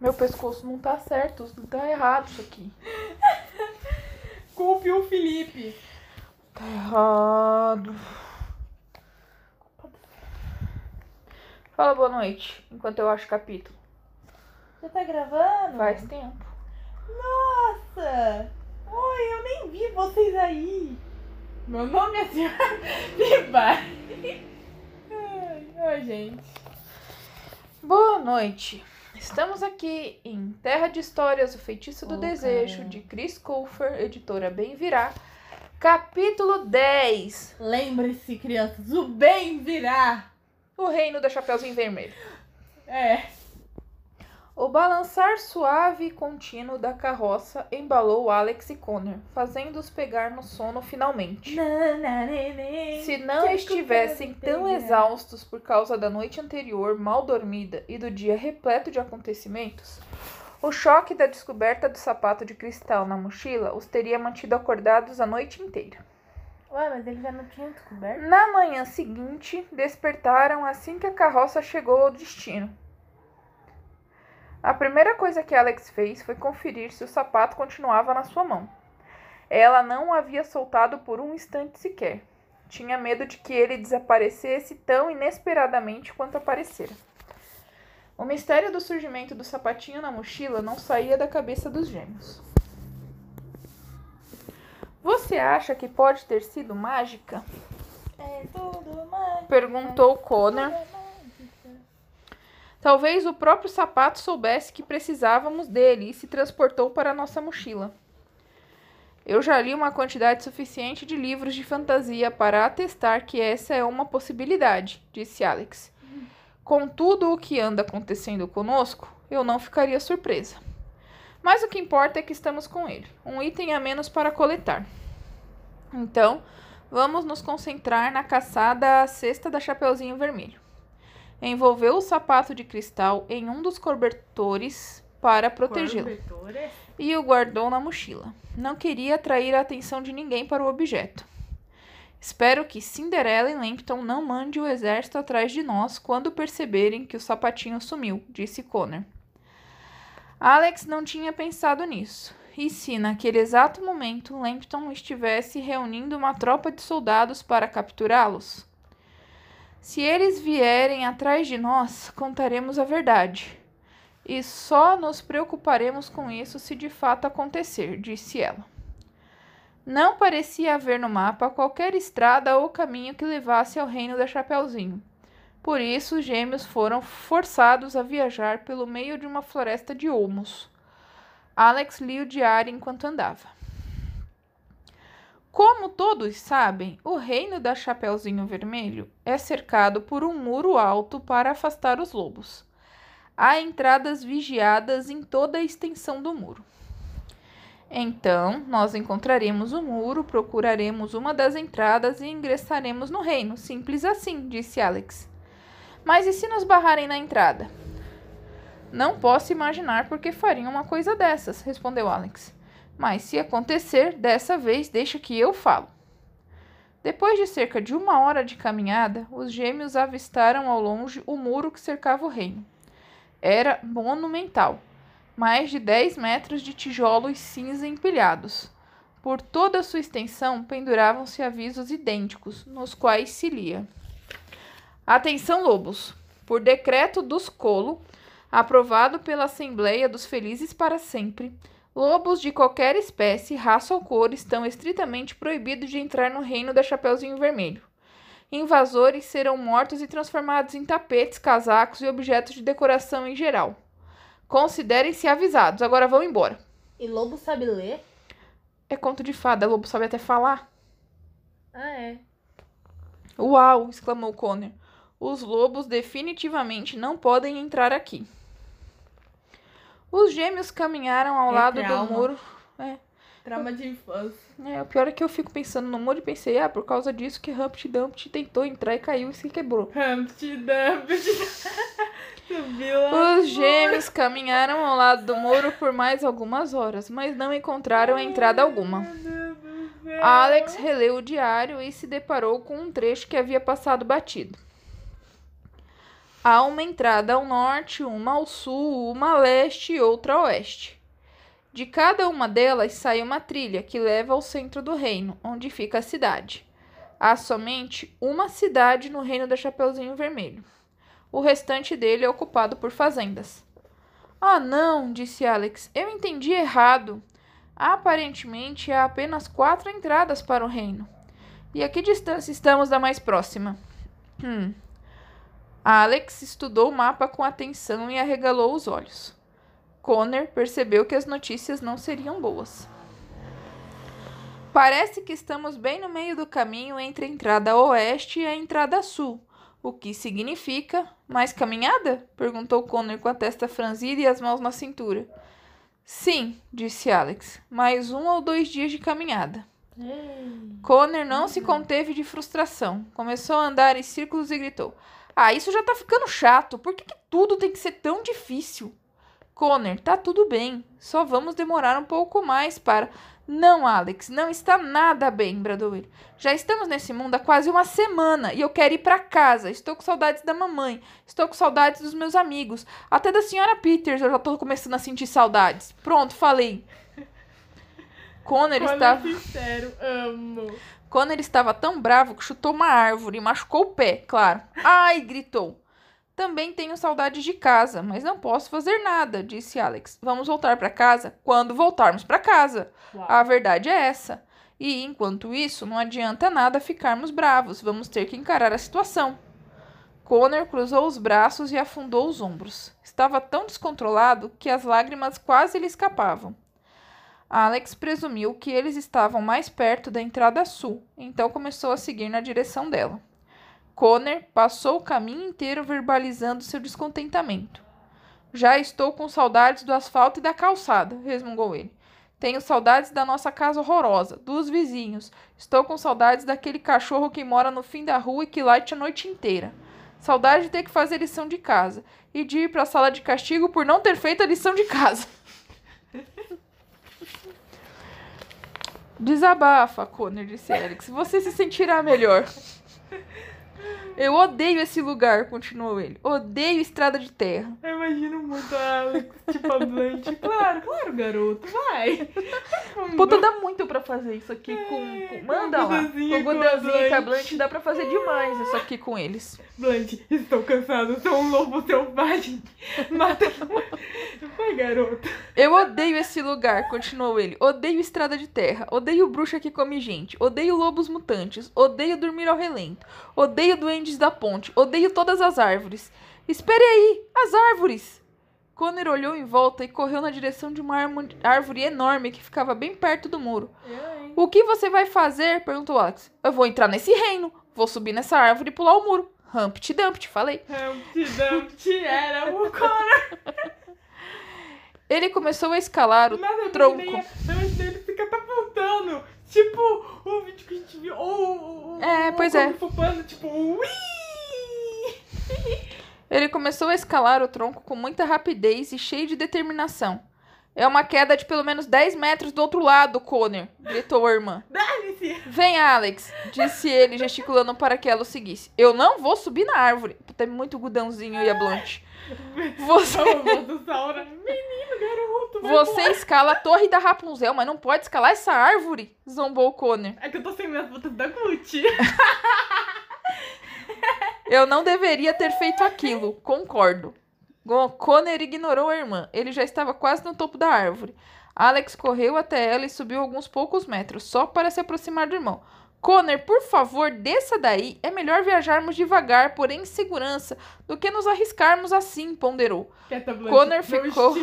Meu pescoço não tá certo, tá errado isso aqui. Culpe o Felipe. Tá errado. Fala boa noite, enquanto eu acho o capítulo. Já tá gravando? Faz tempo. Nossa! Oi, eu nem vi vocês aí. Meu nome é Senhora Biba. Ai, ai, gente. Boa noite. Estamos aqui em Terra de Histórias, O Feitiço do Oh, Desejo, de Chris Colfer, editora Bem Virá. Capítulo 10. Lembre-se, crianças, o bem virá. O Reino da Chapeuzinho Vermelho. É. O balançar suave e contínuo da carroça embalou Alex e Connor, fazendo-os pegar no sono finalmente. Se não estivessem tão exaustos por causa da noite anterior mal dormida e do dia repleto de acontecimentos, o choque da descoberta do sapato de cristal na mochila os teria mantido acordados a noite inteira. Ué, mas ele já não tinha descoberto? Na manhã seguinte, despertaram assim que a carroça chegou ao destino. A primeira coisa que Alex fez foi conferir se o sapato continuava na sua mão. Ela não o havia soltado por um instante sequer. Tinha medo de que ele desaparecesse tão inesperadamente quanto aparecera. O mistério do surgimento do sapatinho na mochila não saía da cabeça dos gêmeos. Você acha que pode ter sido mágica? É tudo mágica. Perguntou Connor. Talvez o próprio sapato soubesse que precisávamos dele e se transportou para nossa mochila. Eu já li uma quantidade suficiente de livros de fantasia para atestar que essa é uma possibilidade, disse Alex. Com tudo o que anda acontecendo conosco, eu não ficaria surpresa. Mas o que importa é que estamos com ele, um item a menos para coletar. Então, vamos nos concentrar na caçada à cesta da Chapeuzinho Vermelho envolveu o sapato de cristal em um dos cobertores para protegê-lo e o guardou na mochila. Não queria atrair a atenção de ninguém para o objeto. Espero que Cinderela e Lampton não mande o exército atrás de nós quando perceberem que o sapatinho sumiu, disse Connor. Alex não tinha pensado nisso. E se, naquele exato momento, Lampton estivesse reunindo uma tropa de soldados para capturá-los? Se eles vierem atrás de nós, contaremos a verdade. E só nos preocuparemos com isso se de fato acontecer, disse ela. Não parecia haver no mapa qualquer estrada ou caminho que levasse ao reino da Chapeuzinho. Por isso, os gêmeos foram forçados a viajar pelo meio de uma floresta de olmos. Alex lia o diário enquanto andava. Como todos sabem, o reino da Chapeuzinho Vermelho é cercado por um muro alto para afastar os lobos. Há entradas vigiadas em toda a extensão do muro. Então, nós encontraremos o muro, procuraremos uma das entradas e ingressaremos no reino. Simples assim, disse Alex. Mas e se nos barrarem na entrada? Não posso imaginar por que fariam uma coisa dessas, respondeu Alex. Mas se acontecer, dessa vez deixa que eu falo. Depois de cerca de uma hora de caminhada, os gêmeos avistaram ao longe o muro que cercava o reino. Era monumental, mais de 10 metros de tijolos cinza empilhados. Por toda a sua extensão penduravam-se avisos idênticos, nos quais se lia: Atenção, lobos! Por decreto dos Colo, aprovado pela Assembleia dos Felizes para Sempre, Lobos de qualquer espécie, raça ou cor estão estritamente proibidos de entrar no reino da Chapeuzinho Vermelho. Invasores serão mortos e transformados em tapetes, casacos e objetos de decoração em geral. Considerem-se avisados. Agora vão embora. E lobo sabe ler? É conto de fada. Lobo sabe até falar. Ah, é. Uau! exclamou Connor. Os lobos definitivamente não podem entrar aqui. Os gêmeos caminharam ao É lado trauma. do muro. É, Trauma de infância. É, o pior é que eu fico pensando no muro e pensei, ah, por causa disso que Humpty Dumpty tentou entrar e caiu e se quebrou. Humpty Dumpty. Subiu lá. Os gêmeos caminharam ao lado do muro por mais algumas horas, mas não encontraram entrada alguma. Alex releu o diário e se deparou com um trecho que havia passado batido. Há uma entrada ao norte, uma ao sul, uma a leste e outra a oeste. De cada uma delas sai uma trilha que leva ao centro do reino, onde fica a cidade. Há somente uma cidade no reino da Chapeuzinho Vermelho. O restante dele é ocupado por fazendas. Ah, não, disse Alex. Eu entendi errado. Aparentemente há apenas quatro entradas para o reino. E a que distância estamos da mais próxima? Hum. Alex estudou o mapa com atenção e arregalou os olhos. Connor percebeu que as notícias não seriam boas. Parece que estamos bem no meio do caminho entre a entrada oeste e a entrada sul. O que significa mais caminhada? perguntou Connor com a testa franzida e as mãos na cintura. Sim, disse Alex. Mais um ou dois dias de caminhada. Connor não se conteve de frustração. Começou a andar em círculos e gritou: Ah, isso já tá ficando chato. Por que, que tudo tem que ser tão difícil? Connor, tá tudo bem. Só vamos demorar um pouco mais para. Não, Alex, não está nada bem, bradou ele. Já estamos nesse mundo há quase uma semana e eu quero ir para casa. Estou com saudades da mamãe, estou com saudades dos meus amigos, até da senhora Peters eu já estou começando a sentir saudades. Pronto, falei. Connor estava. sincero, amo. Connor estava tão bravo que chutou uma árvore e machucou o pé, claro. Ai! gritou. Também tenho saudades de casa, mas não posso fazer nada, disse Alex. Vamos voltar para casa quando voltarmos para casa. Uau. A verdade é essa. E enquanto isso, não adianta nada ficarmos bravos. Vamos ter que encarar a situação. Connor cruzou os braços e afundou os ombros. Estava tão descontrolado que as lágrimas quase lhe escapavam. Alex presumiu que eles estavam mais perto da entrada sul, então começou a seguir na direção dela. Connor passou o caminho inteiro verbalizando seu descontentamento. Já estou com saudades do asfalto e da calçada, resmungou ele. Tenho saudades da nossa casa horrorosa, dos vizinhos. Estou com saudades daquele cachorro que mora no fim da rua e que late a noite inteira. Saudade de ter que fazer lição de casa e de ir para a sala de castigo por não ter feito a lição de casa. Desabafa, Connor, disse Alex. Você se sentirá melhor. Eu odeio esse lugar, continuou ele. Odeio estrada de terra. Eu imagino muito a Alex, tipo a Blanche. Claro, claro, garoto, vai. Puta, dá muito pra fazer isso aqui com. com- manda lá. Com o com a Gudanzinho e com a Blanche. Blanche dá pra fazer demais isso aqui com eles. Blanche, estou cansado, sou um lobo selvagem. Mata. Vai, garoto. Eu odeio esse lugar, continuou ele. Odeio estrada de terra. Odeio bruxa que come gente. Odeio lobos mutantes. Odeio dormir ao relento. Odeio duendes da ponte. Odeio todas as árvores. Espere aí! As árvores! Connor olhou em volta e correu na direção de uma árvore enorme que ficava bem perto do muro. O que você vai fazer? perguntou Alex. Eu vou entrar nesse reino. Vou subir nessa árvore e pular o muro. Humpty Dumpty, falei. Humpty Dumpty era o Connor. Ele começou a escalar o Nada tronco. bem, antes dele fica catapultando. Tipo o vídeo que a gente viu. Ou, É, pois é. Fu Panda, tipo, ui! Ele começou a escalar o tronco com muita rapidez e cheio de determinação. É uma queda de pelo menos 10 metros do outro lado, Connor, gritou a irmã. Dane-se! Vem, Alex, disse ele, gesticulando para que ela o seguisse. Eu não vou subir na árvore. Tem muito gudãozinho e a Blanche. Você. Menino, garoto, você escala a torre da Rapunzel, mas não pode escalar essa árvore, zombou Connor. É que eu tô sem minhas botas da Gucci. Eu não deveria ter feito aquilo, concordo. Connor ignorou a irmã. Ele já estava quase no topo da árvore. Alex correu até ela e subiu alguns poucos metros, só para se aproximar do irmão. Connor, por favor, desça daí. É melhor viajarmos devagar, porém em segurança, do que nos arriscarmos assim, ponderou. Quieta, Blanche. Connor ficou-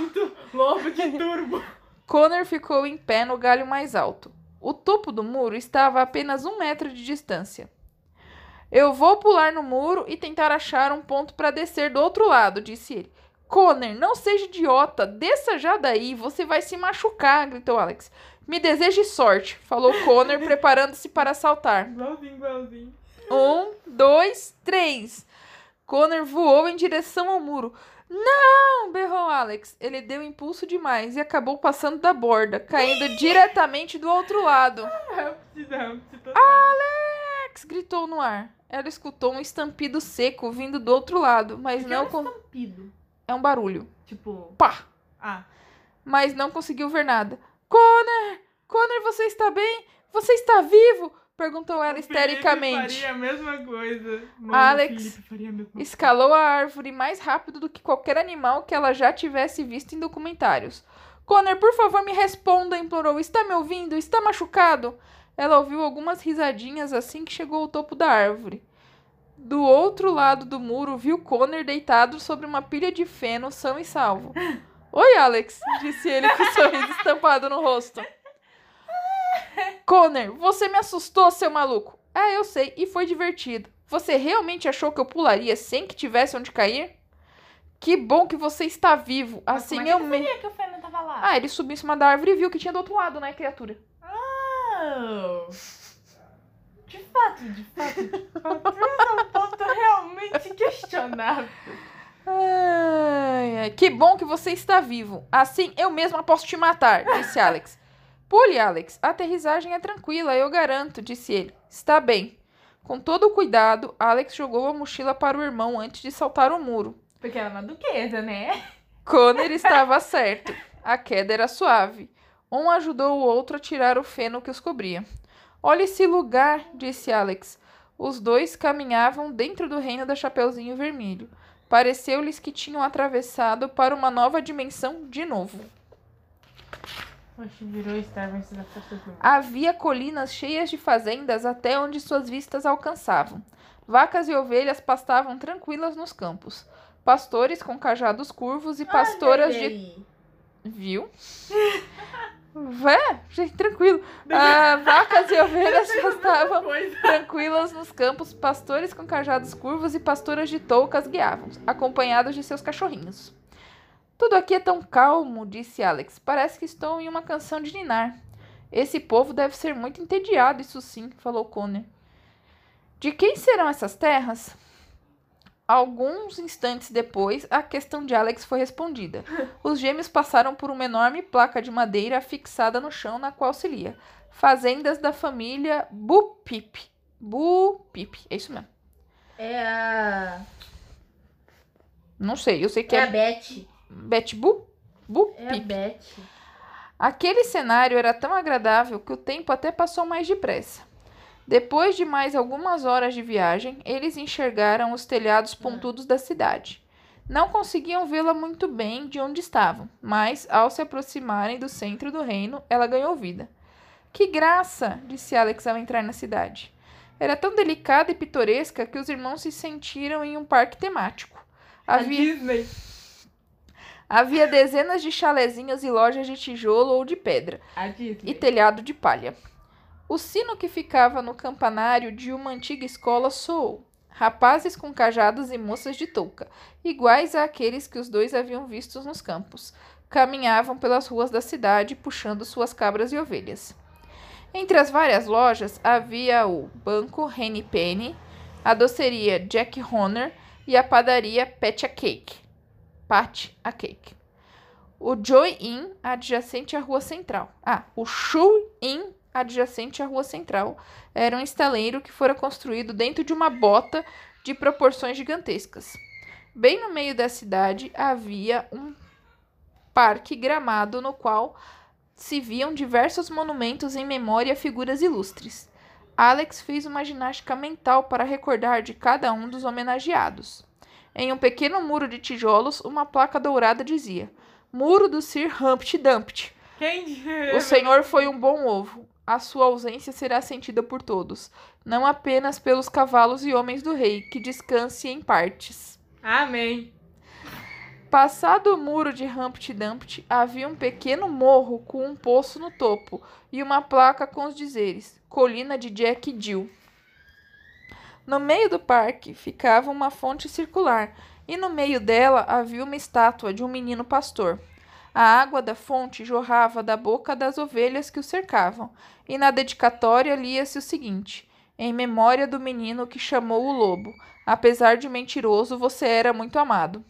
lobo de turbo. Connor ficou em pé no galho mais alto. O topo do muro estava a apenas um metro de distância. Eu vou pular no muro e tentar achar um ponto para descer do outro lado, disse ele. Connor, não seja idiota, desça já daí, você vai se machucar, gritou Alex. Me deseje sorte, falou Connor, preparando-se para saltar. Igualzinho, igualzinho. Um, dois, três. Connor voou em direção ao muro. Não! berrou Alex. Ele deu impulso demais e acabou passando da borda, caindo diretamente do outro lado. Alex! gritou no ar. Ela escutou um estampido seco vindo do outro lado, mas Porque não é um con- estampido. é um barulho. Tipo, Pá! ah, Mas não conseguiu ver nada. Connor! Connor, você está bem? Você está vivo? Perguntou ela o histericamente. faria a mesma coisa. Mano, Alex a mesma coisa. Escalou a árvore mais rápido do que qualquer animal que ela já tivesse visto em documentários. Connor, por favor, me responda, implorou. Está me ouvindo? Está machucado? Ela ouviu algumas risadinhas assim que chegou ao topo da árvore. Do outro lado do muro, viu Connor deitado sobre uma pilha de feno, são e salvo. Oi, Alex, disse ele com um sorriso estampado no rosto. Connor, você me assustou, seu maluco. Ah, eu sei, e foi divertido. Você realmente achou que eu pularia sem que tivesse onde cair? Que bom que você está vivo. Mas Assim como é eu que me. sabia que o Fernando tava lá? Ah, ele subiu em cima da árvore e viu que tinha do outro lado, né, criatura? De fato, de fato, de fato. Esse é um ponto realmente questionável. Ai, ai, que bom que você está vivo. Assim eu mesma posso te matar, disse Alex. Pule, Alex. A aterrissagem é tranquila, eu garanto, disse ele. Está bem. Com todo o cuidado, Alex jogou a mochila para o irmão antes de saltar o muro. Porque ela é uma duquesa, né? Connor estava certo. A queda era suave. Um ajudou o outro a tirar o feno que os cobria. Olha esse lugar, disse Alex. Os dois caminhavam dentro do reino da Chapeuzinho Vermelho. Pareceu-lhes que tinham atravessado para uma nova dimensão de novo. Havia colinas cheias de fazendas até onde suas vistas alcançavam. Vacas e ovelhas pastavam tranquilas nos campos. Pastores com cajados curvos e pastoras de Viu? Vé, gente, tranquilo. Ah, vacas e ovelhas pastavam Coisa. tranquilas nos campos, pastores com cajados curvos e pastoras de toucas guiavam, acompanhados de seus cachorrinhos. Tudo aqui é tão calmo, disse Alex. Parece que estou em uma canção de ninar. Esse povo deve ser muito entediado, isso sim, falou Connor. De quem serão essas terras? Alguns instantes depois, a questão de Alex foi respondida. Os gêmeos passaram por uma enorme placa de madeira fixada no chão na qual se lia Fazendas da família Bupip. Bupip, é isso mesmo. É a. Não sei, eu sei que É é, a Beth. Bet Bu? Bupip. É a Beth. Aquele cenário era tão agradável que o tempo até passou mais depressa. Depois de mais algumas horas de viagem, eles enxergaram os telhados pontudos da cidade. Não conseguiam vê-la muito bem de onde estavam, mas ao se aproximarem do centro do reino, ela ganhou vida. Que graça! disse Alex ao entrar na cidade. Era tão delicada e pitoresca que os irmãos se sentiram em um parque temático. Havia Disney. Havia dezenas de chalezinhos e lojas de tijolo ou de pedra, e telhado de palha. O sino que ficava no campanário de uma antiga escola soou. Rapazes com cajados e moças de touca, iguais àqueles que os dois haviam vistos nos campos, caminhavam pelas ruas da cidade puxando suas cabras e ovelhas. Entre as várias lojas havia o Banco Henny Penny, a doceria Jack Horner e a padaria Pat a Cake. Pat a Cake. O Joy Inn, adjacente à rua central. Ah, o Shu Inn, adjacente à rua central, era um estaleiro que fora construído dentro de uma bota de proporções gigantescas. Bem no meio da cidade havia um parque gramado no qual se viam diversos monumentos em memória a figuras ilustres. Alex fez uma ginástica mental para recordar de cada um dos homenageados. Em um pequeno muro de tijolos, uma placa dourada dizia: Muro do Sir Humpty Dumpty. Quem O senhor foi um bom ovo. A sua ausência será sentida por todos, não apenas pelos cavalos e homens do rei, que descanse em partes. Amém. Passado o muro de Humpty Dumpty, havia um pequeno morro com um poço no topo e uma placa com os dizeres: Colina de Jack Jill. No meio do parque ficava uma fonte circular, e no meio dela havia uma estátua de um menino pastor. A água da fonte jorrava da boca das ovelhas que o cercavam, e na dedicatória lia-se o seguinte: Em memória do menino que chamou o lobo, apesar de mentiroso, você era muito amado.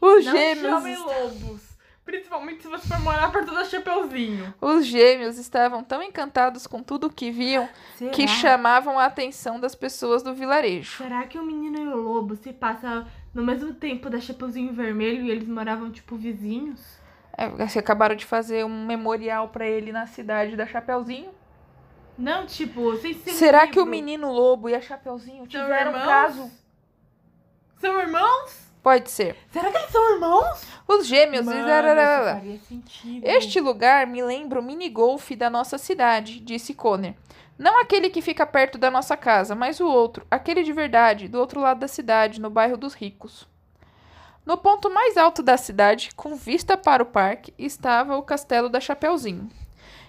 Os Não gêmeos. chamem lobos. Principalmente se você for morar perto da Chapeuzinho. Os gêmeos estavam tão encantados com tudo o que viam Será? que chamavam a atenção das pessoas do vilarejo. Será que o menino e o lobo se passam no mesmo tempo da Chapeuzinho Vermelho e eles moravam, tipo, vizinhos? É, vocês acabaram de fazer um memorial pra ele na cidade da Chapeuzinho. Não, tipo, vocês se Será que o menino lobo e a Chapeuzinho tiveram um irmãos? caso? São irmãos? Pode ser. Será que eles são irmãos? Os gêmeos. Mano, isso faria sentido. Este lugar me lembra o minigolf da nossa cidade, disse Conner. Não aquele que fica perto da nossa casa, mas o outro, aquele de verdade, do outro lado da cidade, no bairro dos ricos. No ponto mais alto da cidade, com vista para o parque, estava o castelo da Chapeuzinho.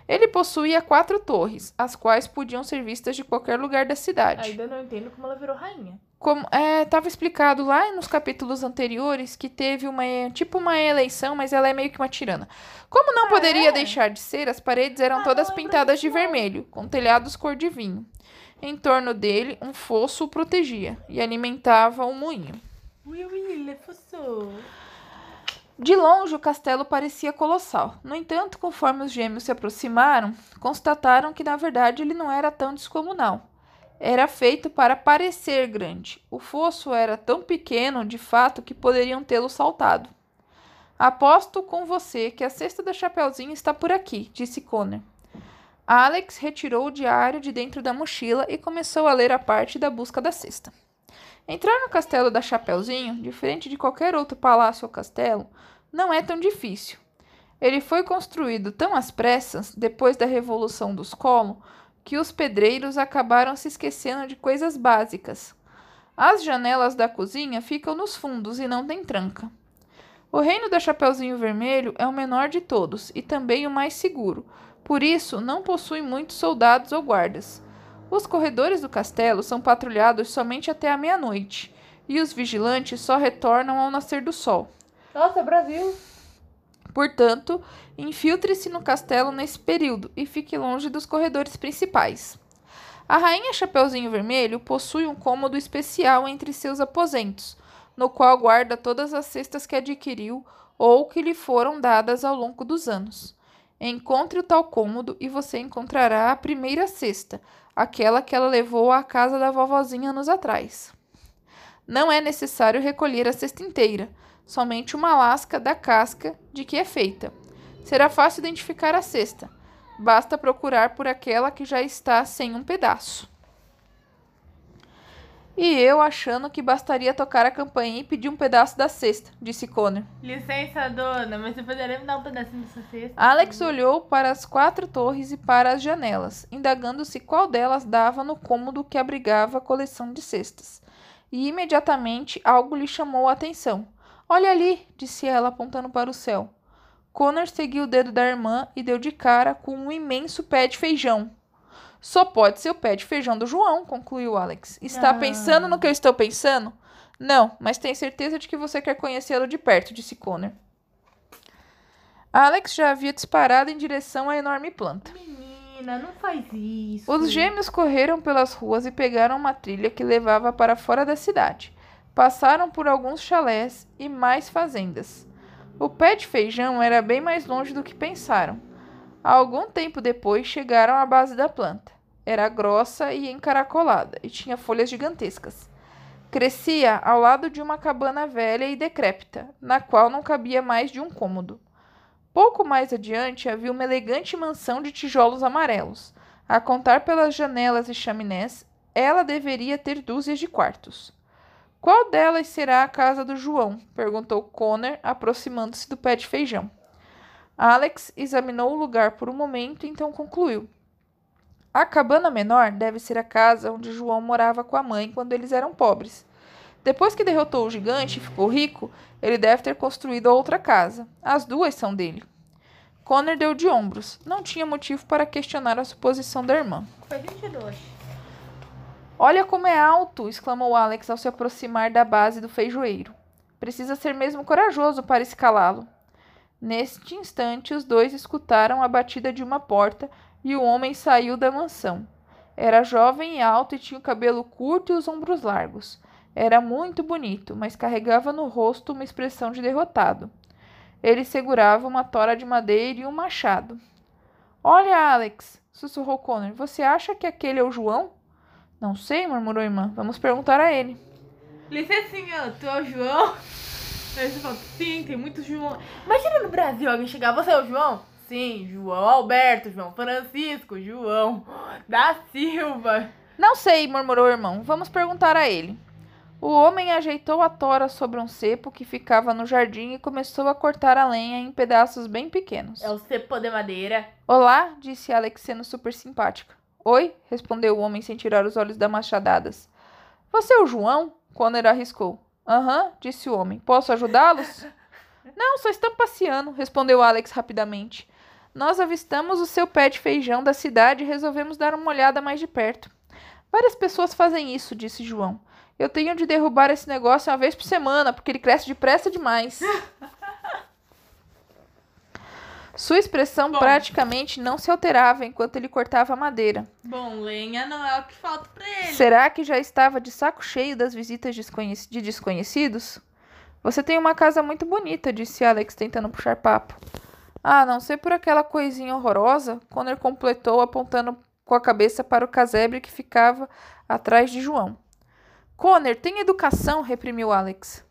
Ele possuía quatro torres, as quais podiam ser vistas de qualquer lugar da cidade. Ainda não entendo como ela virou rainha. Como estava explicado lá nos capítulos anteriores que teve uma tipo uma eleição, mas ela é meio que uma tirana. Como não Ah, poderia é? deixar de ser, as paredes eram Ah, todas pintadas de vermelho, com telhados cor de vinho. Em torno dele, um fosso o protegia e alimentava um moinho. Ui, ui, ele fossou. De longe, o castelo parecia colossal. No entanto, conforme os gêmeos se aproximaram, constataram que na verdade ele não era tão descomunal. Era feito para parecer grande. O fosso era tão pequeno, de fato, que poderiam tê-lo saltado. Aposto com você que a cesta da Chapeuzinho está por aqui, disse Connor. Alex retirou o diário de dentro da mochila e começou a ler a parte da busca da cesta. Entrar no castelo da Chapeuzinho, diferente de qualquer outro palácio ou castelo, não é tão difícil. Ele foi construído tão às pressas, depois da Revolução dos Colo, que os pedreiros acabaram se esquecendo de coisas básicas. As janelas da cozinha ficam nos fundos e não tem tranca. O reino da Chapeuzinho Vermelho é o menor de todos e também o mais seguro, por isso não possui muitos soldados ou guardas. Os corredores do castelo são patrulhados somente até a meia-noite, e os vigilantes só retornam ao nascer do sol. Nossa, Brasil. Portanto, infiltre-se no castelo nesse período e fique longe dos corredores principais. A rainha Chapeuzinho Vermelho possui um cômodo especial entre seus aposentos, no qual guarda todas as cestas que adquiriu ou que lhe foram dadas ao longo dos anos. Encontre o tal cômodo e você encontrará a primeira cesta, aquela que ela levou à casa da vovozinha anos atrás. Não é necessário recolher a cesta inteira, somente uma lasca da casca de que é feita. Será fácil identificar a cesta. Basta procurar por aquela que já está sem um pedaço. E eu achando que bastaria tocar a campainha e pedir um pedaço da cesta, disse Connor. Licença, dona, mas você poderia me dar um pedacinho dessa cesta? Alex olhou para as quatro torres e para as janelas, indagando se qual delas dava no cômodo que abrigava a coleção de cestas. E imediatamente algo lhe chamou a atenção. Olha ali, disse ela, apontando para o céu. Connor seguiu o dedo da irmã e deu de cara com um imenso pé de feijão. Só pode ser o pé de feijão do João, concluiu Alex. Está Ah. pensando no que eu estou pensando? Não, mas tenho certeza de que você quer conhecê-lo de perto, disse Connor. Alex já havia disparado em direção à enorme planta. Menina, não faz isso. Os gêmeos correram pelas ruas e pegaram uma trilha que levava para fora da cidade. Passaram por alguns chalés e mais fazendas. O pé de feijão era bem mais longe do que pensaram. Algum tempo depois chegaram à base da planta. Era grossa e encaracolada e tinha folhas gigantescas. Crescia ao lado de uma cabana velha e decrépita, na qual não cabia mais de um cômodo. Pouco mais adiante havia uma elegante mansão de tijolos amarelos. A contar pelas janelas e chaminés, ela deveria ter dúzias de quartos. Qual delas será a casa do João? perguntou Connor, aproximando-se do pé de feijão. Alex examinou o lugar por um momento e então concluiu. A cabana menor deve ser a casa onde João morava com a mãe quando eles eram pobres. Depois que derrotou o gigante e ficou rico, ele deve ter construído outra casa. As duas são dele. Connor deu de ombros. Não tinha motivo para questionar a suposição da irmã. Eu acho. Olha como é alto! exclamou Alex ao se aproximar da base do feijoeiro. Precisa ser mesmo corajoso para escalá-lo. Neste instante, os dois escutaram a batida de uma porta e o homem saiu da mansão. Era jovem e alto e tinha o cabelo curto e os ombros largos. Era muito bonito, mas carregava no rosto uma expressão de derrotado. Ele segurava uma tora de madeira e um machado. Olha, Alex, sussurrou Connor. Você acha que aquele é o João? Não sei, murmurou a irmã. Vamos perguntar a ele. Licencinha, tu é o João? Aí você fala, sim, tem muito João. Imagina no Brasil alguém chegar, você é o João? Sim, João Alberto, João Francisco, João da Silva. Não sei, murmurou o irmão. Vamos perguntar a ele. O homem ajeitou a tora sobre um cepo que ficava no jardim e começou a cortar a lenha em pedaços bem pequenos. É o cepo de madeira. Olá, disse Alex sendo super simpática. Oi, respondeu o homem sem tirar os olhos das machadadas. Você é o João? Connor arriscou. Aham, disse o homem. Posso ajudá-los? Não, só estão passeando, respondeu Alex rapidamente. Nós avistamos o seu pé de feijão da cidade e resolvemos dar uma olhada mais de perto. Várias pessoas fazem isso, disse João. Eu tenho de derrubar esse negócio uma vez por semana, porque ele cresce depressa demais. Sua expressão Bom. praticamente não se alterava enquanto ele cortava a madeira. Bom, lenha não é o que falta pra ele. Será que já estava de saco cheio das visitas de desconhecidos? Você tem uma casa muito bonita, disse Alex, tentando puxar papo. Ah, não sei por aquela coisinha horrorosa, Connor completou, apontando com a cabeça para o casebre que ficava atrás de João. Connor, tem educação, reprimiu Alex.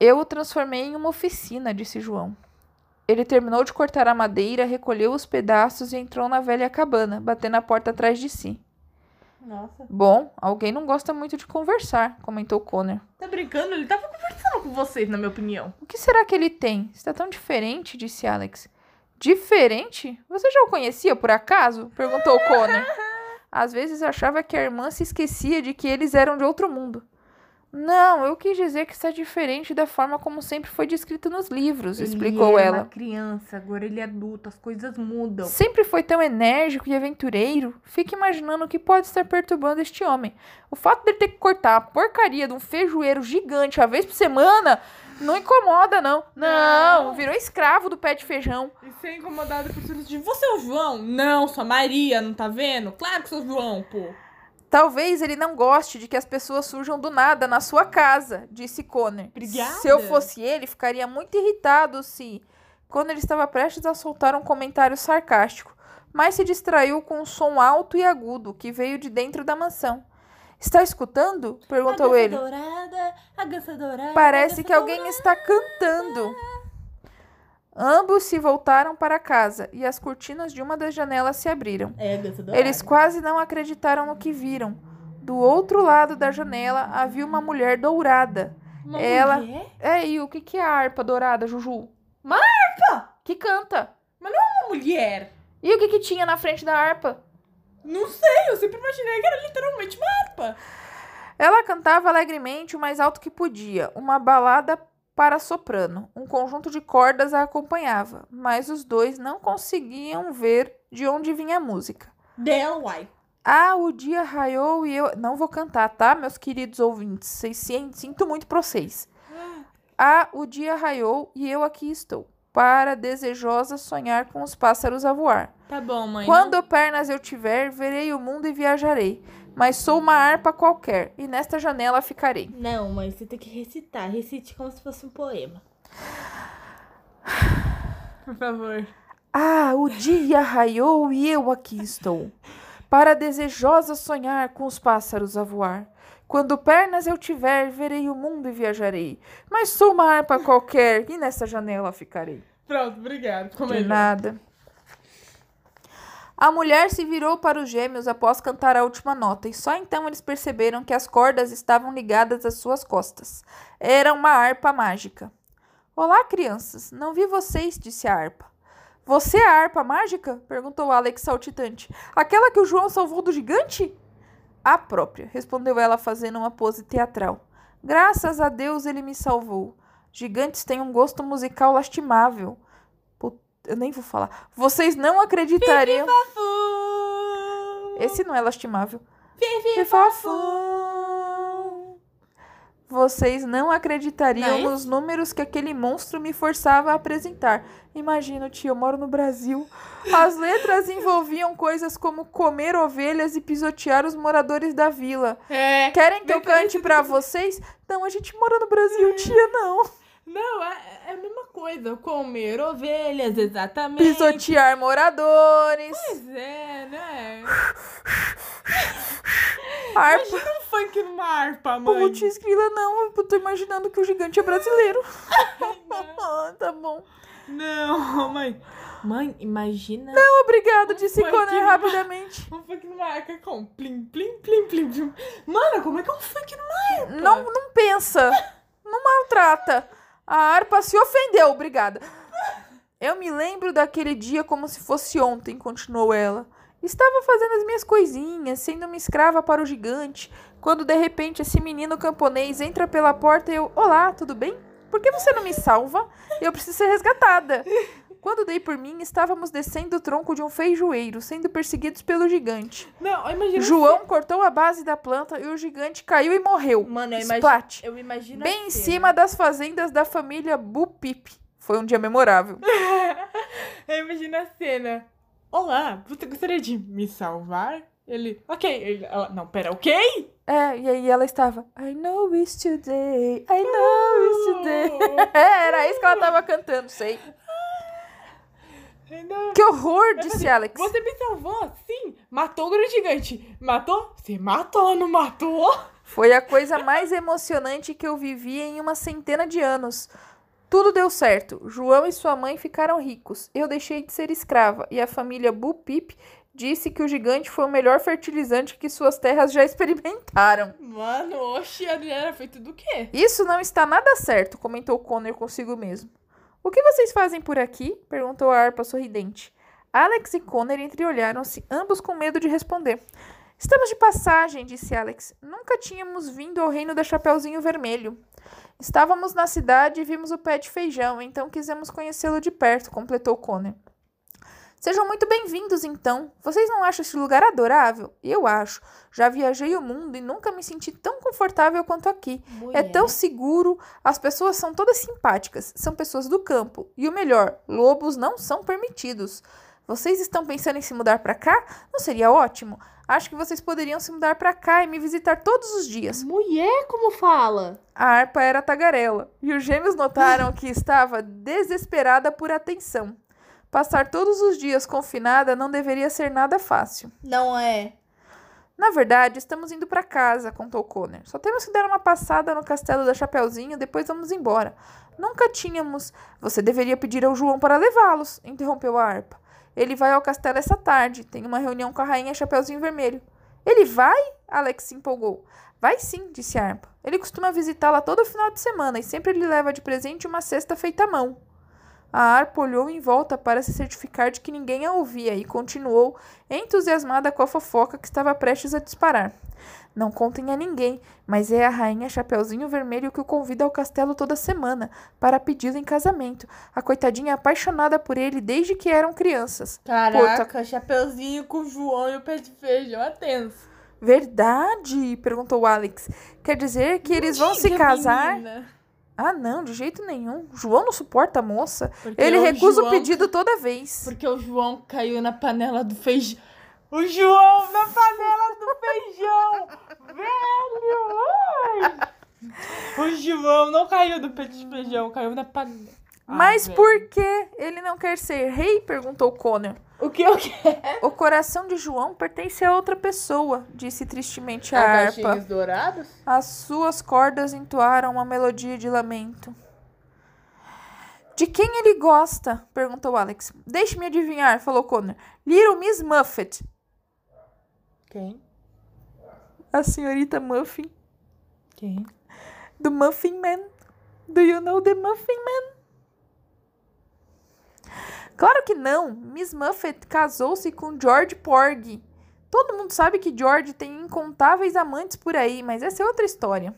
Eu o transformei em uma oficina, disse João. Ele terminou de cortar a madeira, recolheu os pedaços e entrou na velha cabana, batendo a porta atrás de si. Nossa. Bom, alguém não gosta muito de conversar, comentou Connor. Tá brincando? Ele tava conversando com vocês, na minha opinião. O que será que ele tem? Está tão diferente, disse Alex. Diferente? Você já o conhecia por acaso? perguntou Connor. Às vezes achava que a irmã se esquecia de que eles eram de outro mundo. Não, eu quis dizer que está diferente da forma como sempre foi descrito nos livros, explicou ele ela. Era uma criança, agora ele é adulto, as coisas mudam. Sempre foi tão enérgico e aventureiro. Fique imaginando o que pode estar perturbando este homem. O fato dele ter que cortar a porcaria de um feijoeiro gigante uma vez por semana não incomoda, não. Não, Não. virou escravo do pé de feijão. E ser incomodado por tudo de você é o João? Não, sou a Maria, não tá vendo? Claro que sou o João, pô. Talvez ele não goste de que as pessoas surjam do nada na sua casa, disse Connor. Obrigada. Se eu fosse ele, ficaria muito irritado se. Connor estava prestes a soltar um comentário sarcástico, mas se distraiu com um som alto e agudo que veio de dentro da mansão. Está escutando? perguntou ele. dourada, a gança dourada. Parece que alguém está cantando. Ambos se voltaram para casa e as cortinas de uma das janelas se abriram. É. Eles quase não acreditaram no que viram. Do outro lado da janela havia uma mulher dourada. Uma ela- mulher? É, e o que, que é a harpa dourada, Juju? Uma harpa? Que canta. Uma mulher? E o que, que tinha na frente da harpa? Não sei, eu sempre imaginei que era literalmente uma harpa. Ela cantava alegremente o mais alto que podia, uma balada para soprano. Um conjunto de cordas a acompanhava, mas os dois não conseguiam ver de onde vinha a música. Uai. Ah, o dia raiou e eu. Não vou cantar, tá, meus queridos ouvintes? Vocês sinto muito pra vocês. Ah, o dia raiou e eu aqui estou, para desejosa sonhar com os pássaros a voar. Tá bom, mãe. Quando pernas eu tiver, verei o mundo e viajarei. Mas sou uma harpa qualquer, e nesta janela ficarei. Não, mãe, você tem que recitar. Recite como se fosse um poema. Por favor. Ah, o dia raiou e eu aqui estou, para desejosa sonhar com os pássaros a voar. Quando pernas eu tiver, verei o mundo e viajarei. Mas sou uma harpa qualquer e nessa janela ficarei. Pronto, obrigado. Ficou De melhor. nada. A mulher se virou para os gêmeos após cantar a última nota, e só então eles perceberam que as cordas estavam ligadas às suas costas. Era uma harpa mágica. Olá, crianças. Não vi vocês, disse a harpa. Você é a harpa mágica? perguntou Alex saltitante. Aquela que o João salvou do gigante? A própria, respondeu ela fazendo uma pose teatral. Graças a Deus ele me salvou. Gigantes têm um gosto musical lastimável. Eu nem vou falar. Vocês não acreditariam. Esse não é lastimável. Fifafum. Vocês não acreditariam Não é nos números que aquele monstro me forçava a apresentar. Imagina, tio, eu moro no Brasil. As letras envolviam coisas como comer ovelhas e pisotear os moradores da vila. É. Querem que eu cante pra vocês? Não, a gente mora no Brasil, tia, não. Não, é, é a mesma coisa. Comer ovelhas, exatamente. Pisotear moradores. Pois é, né? Harpa. Imagina um funk numa harpa, mãe. Putz, grila, não. Eu tô imaginando que o gigante é brasileiro. Ah, tá bom. Não, mãe. Mãe, imagina Obrigado, disse Foi Connor que- rapidamente. um funk numa harpa com plim, plim, plim, plim, plim. Mano, como é que é um funk numa harpa? Não, não pensa. Não maltrata. A harpa se ofendeu, obrigada. Eu me lembro daquele dia como se fosse ontem, continuou ela. Estava fazendo as minhas coisinhas, sendo uma escrava para o gigante, quando de repente esse menino camponês entra pela porta e eu. Olá, tudo bem? Por que você não me salva? Eu preciso ser resgatada. Quando dei por mim, estávamos descendo o tronco de um feijoeiro, sendo perseguidos pelo gigante. Não, imagina. João cortou a base da planta e o gigante caiu e morreu. Mano, eu imagino. Eu imagino. Bem em cima das fazendas da família Bupip. Foi um dia memorável. Eu imagino a cena. Olá, você gostaria de me salvar? Ele. Ok. Ele, ela, não, pera, ok? É, e aí ela estava. I know it's today, I know it's today. É, era isso que ela tava cantando, sei. Ainda- Que horror, disse Alex. Você me salvou? Sim. Matou o grande gigante. Matou? Você matou, não matou? Foi a coisa mais emocionante que eu vivi em uma centena de anos. Tudo deu certo. João e sua mãe ficaram ricos. Eu deixei de ser escrava. E a família Bupip disse que o gigante foi o melhor fertilizante que suas terras já experimentaram. Mano, oxe, a era feito do quê? Isso não está nada certo, comentou Connor consigo mesmo. O que vocês fazem por aqui? perguntou a harpa sorridente. Alex e Connor entreolharam-se, ambos com medo de responder. Estamos de passagem, disse Alex. Nunca tínhamos vindo ao reino da Chapeuzinho Vermelho. Estávamos na cidade e vimos o pé de feijão, então quisemos conhecê-lo de perto, completou Connor. Sejam muito bem-vindos, então. Vocês não acham esse lugar adorável? Eu acho. Já viajei o mundo e nunca me senti tão confortável quanto aqui. É tão seguro, as pessoas são todas simpáticas, são pessoas do campo. E o melhor, lobos não são permitidos. Vocês estão pensando em se mudar para cá? Não seria ótimo? Acho que vocês poderiam se mudar para cá e me visitar todos os dias. Mulher, como fala? A harpa era tagarela, e os gêmeos notaram que estava desesperada por atenção. Passar todos os dias confinada não deveria ser nada fácil. Não é. Na verdade, estamos indo para casa, contou Connor. Só temos que dar uma passada no castelo da Chapeuzinho, depois vamos embora. Nunca tínhamos. Você deveria pedir ao João para levá-los, interrompeu a harpa. Ele vai ao castelo essa tarde. Tem uma reunião com a rainha Chapeuzinho Vermelho. Ele vai? Alex se empolgou. Vai sim, disse a harpa. Ele costuma visitá-la todo final de semana e sempre lhe leva de presente uma cesta feita à mão. A harpa olhou em volta para se certificar de que ninguém a ouvia e continuou, entusiasmada com a fofoca que estava prestes a disparar. Não contem a ninguém, mas é a rainha Chapeuzinho Vermelho que o convida ao castelo toda semana para pedi-lo em casamento. A coitadinha é apaixonada por ele desde que eram crianças. Caraca, chapeuzinho com o João e o pé de feijão, é tenso. Verdade? perguntou Alex. Quer dizer que eles vão se Diga, casar? menina. Ah, não, de jeito nenhum. João não suporta a moça. Porque Ele o recusa o João- pedido toda vez. Porque o João caiu na panela do feijão. O João na panela do feijão! Velho! Ai. O João não caiu do pé de feijão, caiu na panela. Ah, Mas por que ele não quer ser rei? perguntou Connor. O que eu quero? O coração de João pertence a outra pessoa, disse tristemente a harpa. dourados? As suas cordas entoaram uma melodia de lamento. De quem ele gosta? perguntou Alex. Deixe-me adivinhar, falou Connor. Little Miss Muffet. Quem? A senhorita Muffin. Quem? Do Muffin Man. Do you know the Muffin Man? Claro que não. Miss Muffet casou-se com George Porgy. Todo mundo sabe que George tem incontáveis amantes por aí, mas essa é outra história.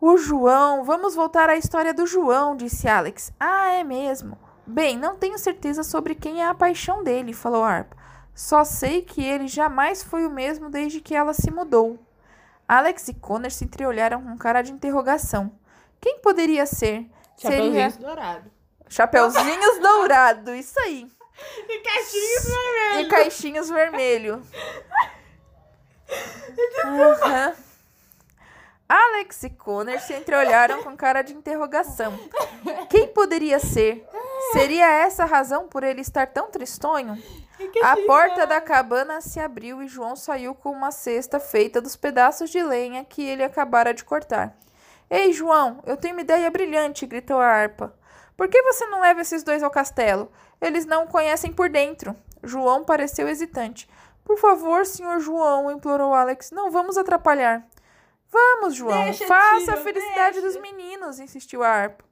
O João, vamos voltar à história do João, disse Alex. Ah, é mesmo. Bem, não tenho certeza sobre quem é a paixão dele, falou Harp. Só sei que ele jamais foi o mesmo desde que ela se mudou. Alex e Connor se entreolharam com cara de interrogação. Quem poderia ser? Seria dourados. Chapeuzinhos dourado, isso aí. E caixinhos vermelhos. E caixinhos vermelho. Aham. Alex e Connor se entreolharam com cara de interrogação. Quem poderia ser? Seria essa a razão por ele estar tão tristonho? A porta da cabana se abriu e João saiu com uma cesta feita dos pedaços de lenha que ele acabara de cortar. Ei, João, eu tenho uma ideia brilhante, gritou a harpa. Por que você não leva esses dois ao castelo? Eles não o conhecem por dentro. João pareceu hesitante. Por favor, senhor João, implorou Alex, não vamos atrapalhar. Vamos, João, Deixa, faça tio, a felicidade dos meninos, insistiu a harpa.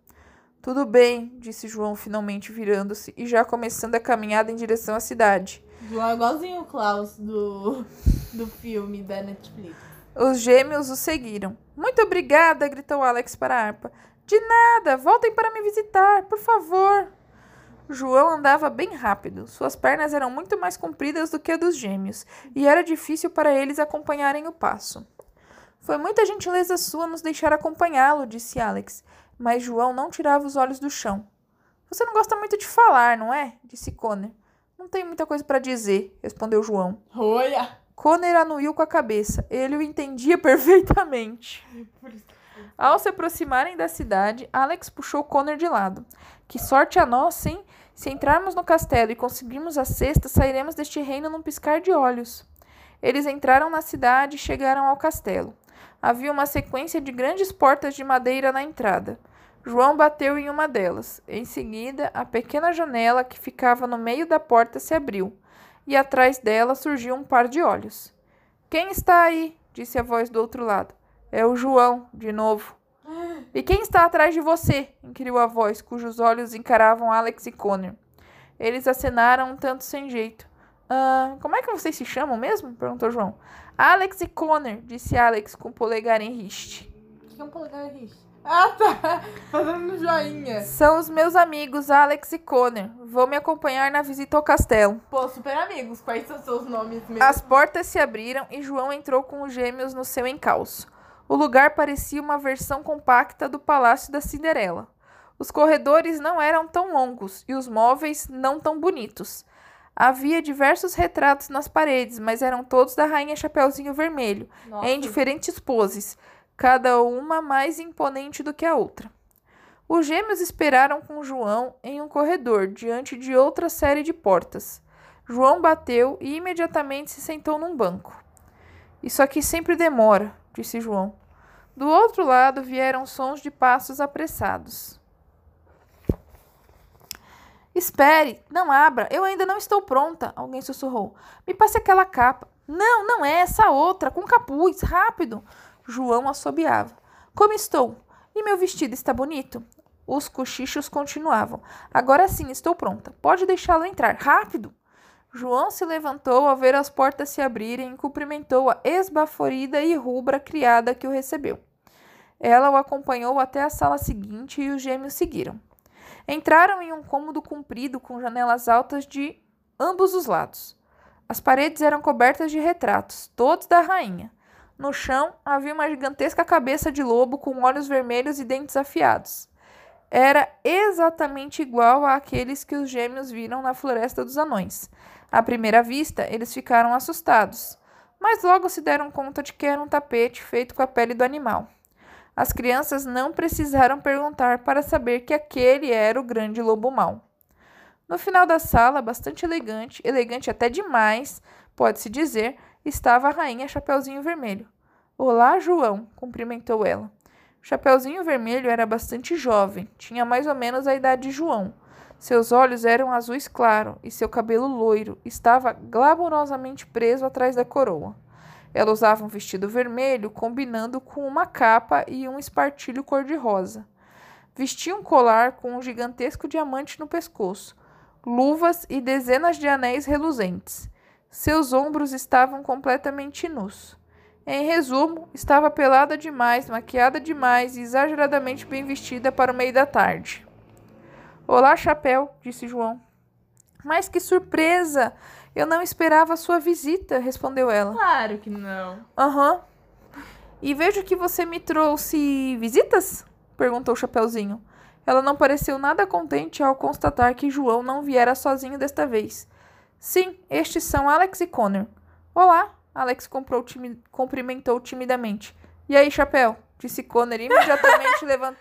Tudo bem, disse João, finalmente virando-se e já começando a caminhada em direção à cidade. João é igualzinho o Klaus do, do filme da Netflix. Os gêmeos o seguiram. Muito obrigada, gritou Alex para a harpa. De nada, voltem para me visitar, por favor. João andava bem rápido. Suas pernas eram muito mais compridas do que a dos gêmeos, e era difícil para eles acompanharem o passo. Foi muita gentileza sua nos deixar acompanhá-lo, disse Alex, mas João não tirava os olhos do chão. Você não gosta muito de falar, não é? disse Connor. Não tenho muita coisa para dizer, respondeu João. Olha! Connor anuiu com a cabeça. Ele o entendia perfeitamente. Ao se aproximarem da cidade, Alex puxou Connor de lado. Que sorte a nós, hein? Se entrarmos no castelo e conseguirmos a cesta, sairemos deste reino num piscar de olhos. Eles entraram na cidade e chegaram ao castelo. Havia uma sequência de grandes portas de madeira na entrada. João bateu em uma delas. Em seguida, a pequena janela que ficava no meio da porta se abriu, e atrás dela surgiu um par de olhos. Quem está aí? disse a voz do outro lado. É o João, de novo. E quem está atrás de você? inquiriu a voz, cujos olhos encaravam Alex e Connor. Eles acenaram um tanto sem jeito. Ah, como é que vocês se chamam mesmo? perguntou João. Alex e Connor, disse Alex com o polegar em riste. O que é um polegar riste? Ah, tá! Fazendo um joinha. São os meus amigos Alex e Connor. Vão me acompanhar na visita ao castelo. Pô, super amigos. Quais são seus nomes mesmo? As portas se abriram e João entrou com os gêmeos no seu encalço. O lugar parecia uma versão compacta do Palácio da Cinderela. Os corredores não eram tão longos e os móveis não tão bonitos. Havia diversos retratos nas paredes, mas eram todos da Rainha Chapeuzinho Vermelho, Nossa. em diferentes poses, cada uma mais imponente do que a outra. Os gêmeos esperaram com João em um corredor, diante de outra série de portas. João bateu e imediatamente se sentou num banco. Isso aqui sempre demora, disse João. Do outro lado vieram sons de passos apressados. Espere, não abra, eu ainda não estou pronta, alguém sussurrou. Me passe aquela capa. Não, não é essa outra, com capuz, rápido. João assobiava. Como estou? E meu vestido está bonito? Os cochichos continuavam. Agora sim, estou pronta. Pode deixá-lo entrar, rápido. João se levantou ao ver as portas se abrirem e cumprimentou a esbaforida e rubra criada que o recebeu. Ela o acompanhou até a sala seguinte e os gêmeos seguiram. Entraram em um cômodo comprido com janelas altas de ambos os lados. As paredes eram cobertas de retratos, todos da rainha. No chão havia uma gigantesca cabeça de lobo com olhos vermelhos e dentes afiados. Era exatamente igual àqueles que os gêmeos viram na Floresta dos Anões. À primeira vista, eles ficaram assustados, mas logo se deram conta de que era um tapete feito com a pele do animal. As crianças não precisaram perguntar para saber que aquele era o grande lobo mau. No final da sala, bastante elegante, elegante até demais, pode-se dizer, estava a rainha Chapeuzinho Vermelho. Olá, João, cumprimentou ela. Chapeuzinho Vermelho era bastante jovem, tinha mais ou menos a idade de João. Seus olhos eram azuis claro e seu cabelo loiro estava glamourosamente preso atrás da coroa. Ela usava um vestido vermelho combinando com uma capa e um espartilho cor-de-rosa. Vestia um colar com um gigantesco diamante no pescoço, luvas e dezenas de anéis reluzentes. Seus ombros estavam completamente nus. Em resumo, estava pelada demais, maquiada demais e exageradamente bem vestida para o meio da tarde. Olá, chapéu, disse João. Mas que surpresa! Eu não esperava a sua visita, respondeu ela. Claro que não. Aham. E vejo que você me trouxe visitas? perguntou o Chapeuzinho. Ela não pareceu nada contente ao constatar que João não viera sozinho desta vez. Sim, estes são Alex e Connor. Olá, Alex timi cumprimentou timidamente. E aí, Chapéu? disse Connor imediatamente levan-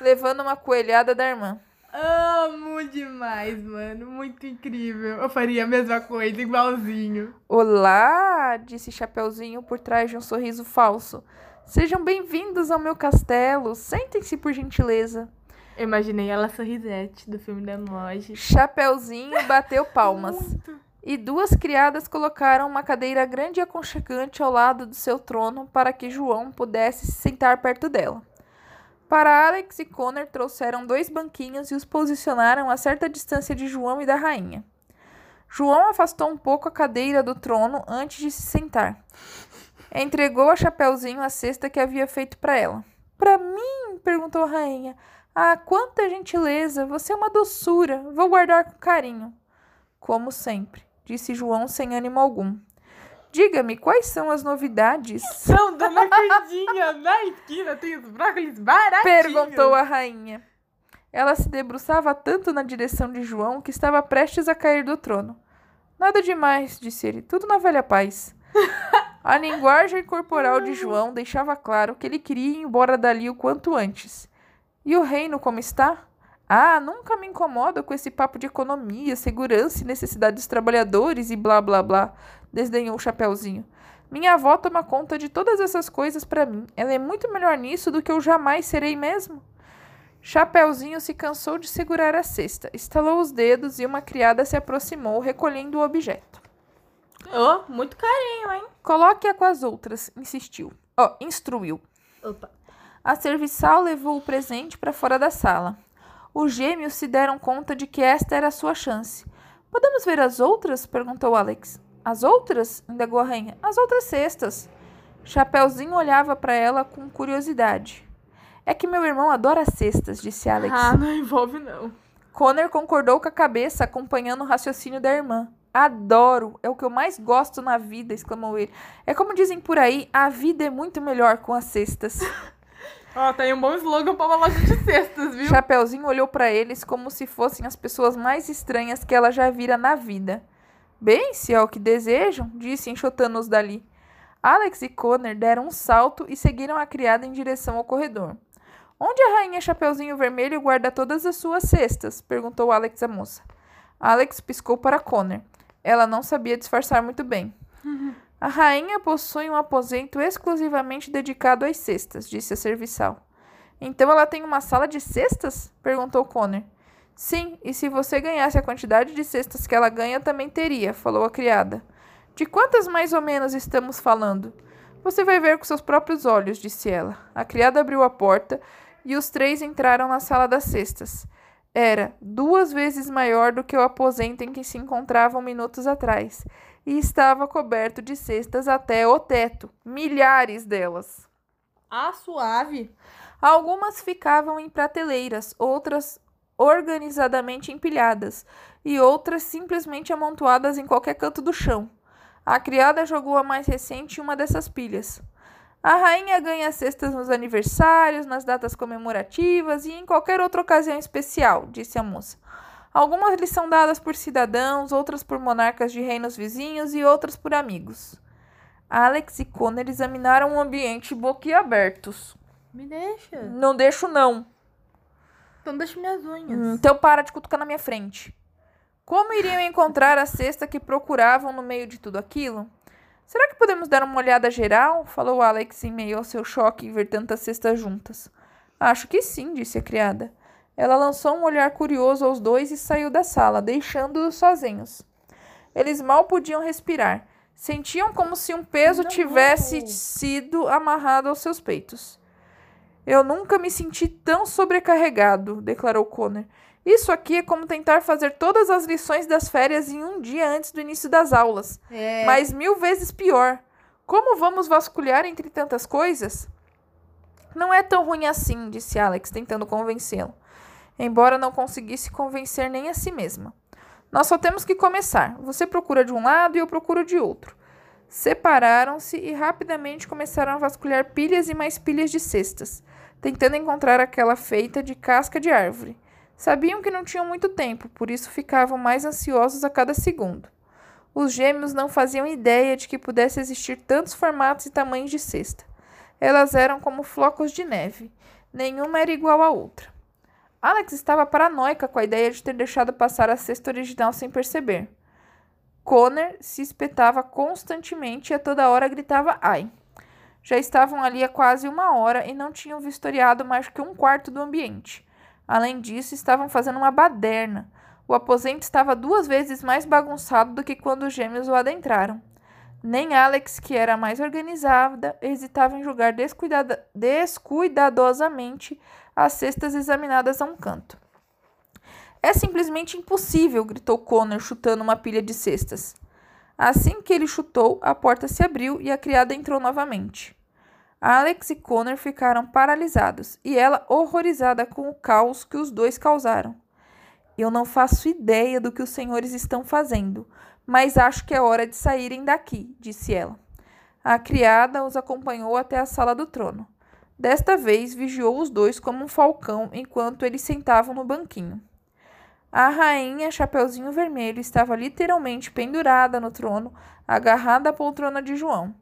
levando uma coelhada da irmã. Amo demais, mano. Muito incrível. Eu faria a mesma coisa, igualzinho. Olá, disse Chapeuzinho por trás de um sorriso falso. Sejam bem-vindos ao meu castelo. Sentem-se por gentileza. Eu imaginei ela sorrisete do filme da Emoji. Chapeuzinho bateu palmas. E duas criadas colocaram uma cadeira grande e aconchegante ao lado do seu trono para que João pudesse se sentar perto dela. Para Alex e Connor trouxeram dois banquinhos e os posicionaram a certa distância de João e da rainha. João afastou um pouco a cadeira do trono antes de se sentar. Entregou a Chapeuzinho a cesta que havia feito para ela. Para mim? perguntou a rainha. Ah, quanta gentileza! Você é uma doçura. Vou guardar com carinho. Como sempre, disse João sem ânimo algum. Diga-me, quais são as novidades? São Dona Candinha, na esquina tem os brócolis baratinhos. Perguntou a rainha. Ela se debruçava tanto na direção de João que estava prestes a cair do trono. Nada demais, disse ele, tudo na velha paz. A linguagem corporal de João deixava claro que ele queria ir embora dali o quanto antes. E o reino como está? Ah, nunca me incomodo com esse papo de economia, segurança e necessidade dos trabalhadores e blá blá blá, desdenhou o Chapeuzinho. Minha avó toma conta de todas essas coisas para mim. Ela é muito melhor nisso do que eu jamais serei mesmo. Chapeuzinho se cansou de segurar a cesta, estalou os dedos e uma criada se aproximou, recolhendo o objeto. Oh, muito carinho, hein? Coloque-a com as outras, insistiu. Ó, instruiu. Opa. A serviçal levou o presente para fora da sala. Os gêmeos se deram conta de que esta era a sua chance. Podemos ver as outras? perguntou Alex. As outras? indagou a rainha. As outras cestas. Chapeuzinho olhava para ela com curiosidade. É que meu irmão adora cestas, disse Alex. Ah, não envolve não. Connor concordou com a cabeça, acompanhando o raciocínio da irmã. Adoro, é o que eu mais gosto na vida, exclamou ele. É como dizem por aí, a vida é muito melhor com as cestas. Ó, tem um bom slogan pra uma loja de cestas, viu? Chapeuzinho olhou para eles como se fossem as pessoas mais estranhas que ela já vira na vida. Bem, se é o que desejam, disse enxotando-os dali. Alex e Connor deram um salto e seguiram a criada em direção ao corredor. Onde a rainha Chapeuzinho Vermelho guarda todas as suas cestas? perguntou Alex à moça. Alex piscou para Connor. Ela não sabia disfarçar muito bem. A rainha possui um aposento exclusivamente dedicado às cestas, disse a serviçal. Então ela tem uma sala de cestas? perguntou Connor. Sim, e se você ganhasse a quantidade de cestas que ela ganha, também teria, falou a criada. De quantas mais ou menos estamos falando? Você vai ver com seus próprios olhos, disse ela. A criada abriu a porta e os três entraram na sala das cestas. Era duas vezes maior do que o aposento em que se encontravam minutos atrás, e estava coberto de cestas até o teto, milhares delas. Ah, suave. Algumas ficavam em prateleiras, outras organizadamente empilhadas, e outras simplesmente amontoadas em qualquer canto do chão. A criada jogou a mais recente em uma dessas pilhas. A rainha ganha cestas nos aniversários, nas datas comemorativas e em qualquer outra ocasião especial, disse a moça. Algumas lhes são dadas por cidadãos, outras por monarcas de reinos vizinhos e outras por amigos. Alex e Connor examinaram o ambiente boquiabertos. Me deixa. Não deixo, não. Então deixa minhas unhas. Então para de cutucar na minha frente. Como iriam encontrar a cesta que procuravam no meio de tudo aquilo? Será que podemos dar uma olhada geral? Falou Alex em meio ao seu choque em ver tantas cestas juntas. Acho que sim, disse a criada. Ela lançou um olhar curioso aos dois e saiu da sala, deixando-os sozinhos. Eles mal podiam respirar. Sentiam como se um peso tivesse sido amarrado aos seus peitos. Eu nunca me senti tão sobrecarregado, declarou Connor. Isso aqui é como tentar fazer todas as lições das férias em um dia antes do início das aulas. É. Mas mil vezes pior. Como vamos vasculhar entre tantas coisas? Não é tão ruim assim, disse Alex, tentando convencê-lo. Embora não conseguisse convencer nem a si mesma. Nós só temos que começar. Você procura de um lado e eu procuro de outro. Separaram-se e rapidamente começaram a vasculhar pilhas e mais pilhas de cestas, tentando encontrar aquela feita de casca de árvore. Sabiam que não tinham muito tempo, por isso ficavam mais ansiosos a cada segundo. Os gêmeos não faziam ideia de que pudesse existir tantos formatos e tamanhos de cesta. Elas eram como flocos de neve. Nenhuma era igual à outra. Alex estava paranoica com a ideia de ter deixado passar a cesta original sem perceber. Connor se espetava constantemente e a toda hora gritava ai. Já estavam ali há quase uma hora e não tinham vistoriado mais que um quarto do ambiente. Além disso, estavam fazendo uma baderna. O aposento estava duas vezes mais bagunçado do que quando os gêmeos o adentraram. Nem Alex, que era mais organizada, hesitava em julgar descuidada descuidadosamente as cestas examinadas a um canto. É simplesmente impossível, gritou Connor, chutando uma pilha de cestas. Assim que ele chutou, a porta se abriu e a criada entrou novamente. Alex e Connor ficaram paralisados e ela horrorizada com o caos que os dois causaram. Eu não faço ideia do que os senhores estão fazendo, mas acho que é hora de saírem daqui, disse ela. A criada os acompanhou até a sala do trono. Desta vez vigiou os dois como um falcão enquanto eles sentavam no banquinho. A rainha Chapeuzinho Vermelho estava literalmente pendurada no trono, agarrada à poltrona de João.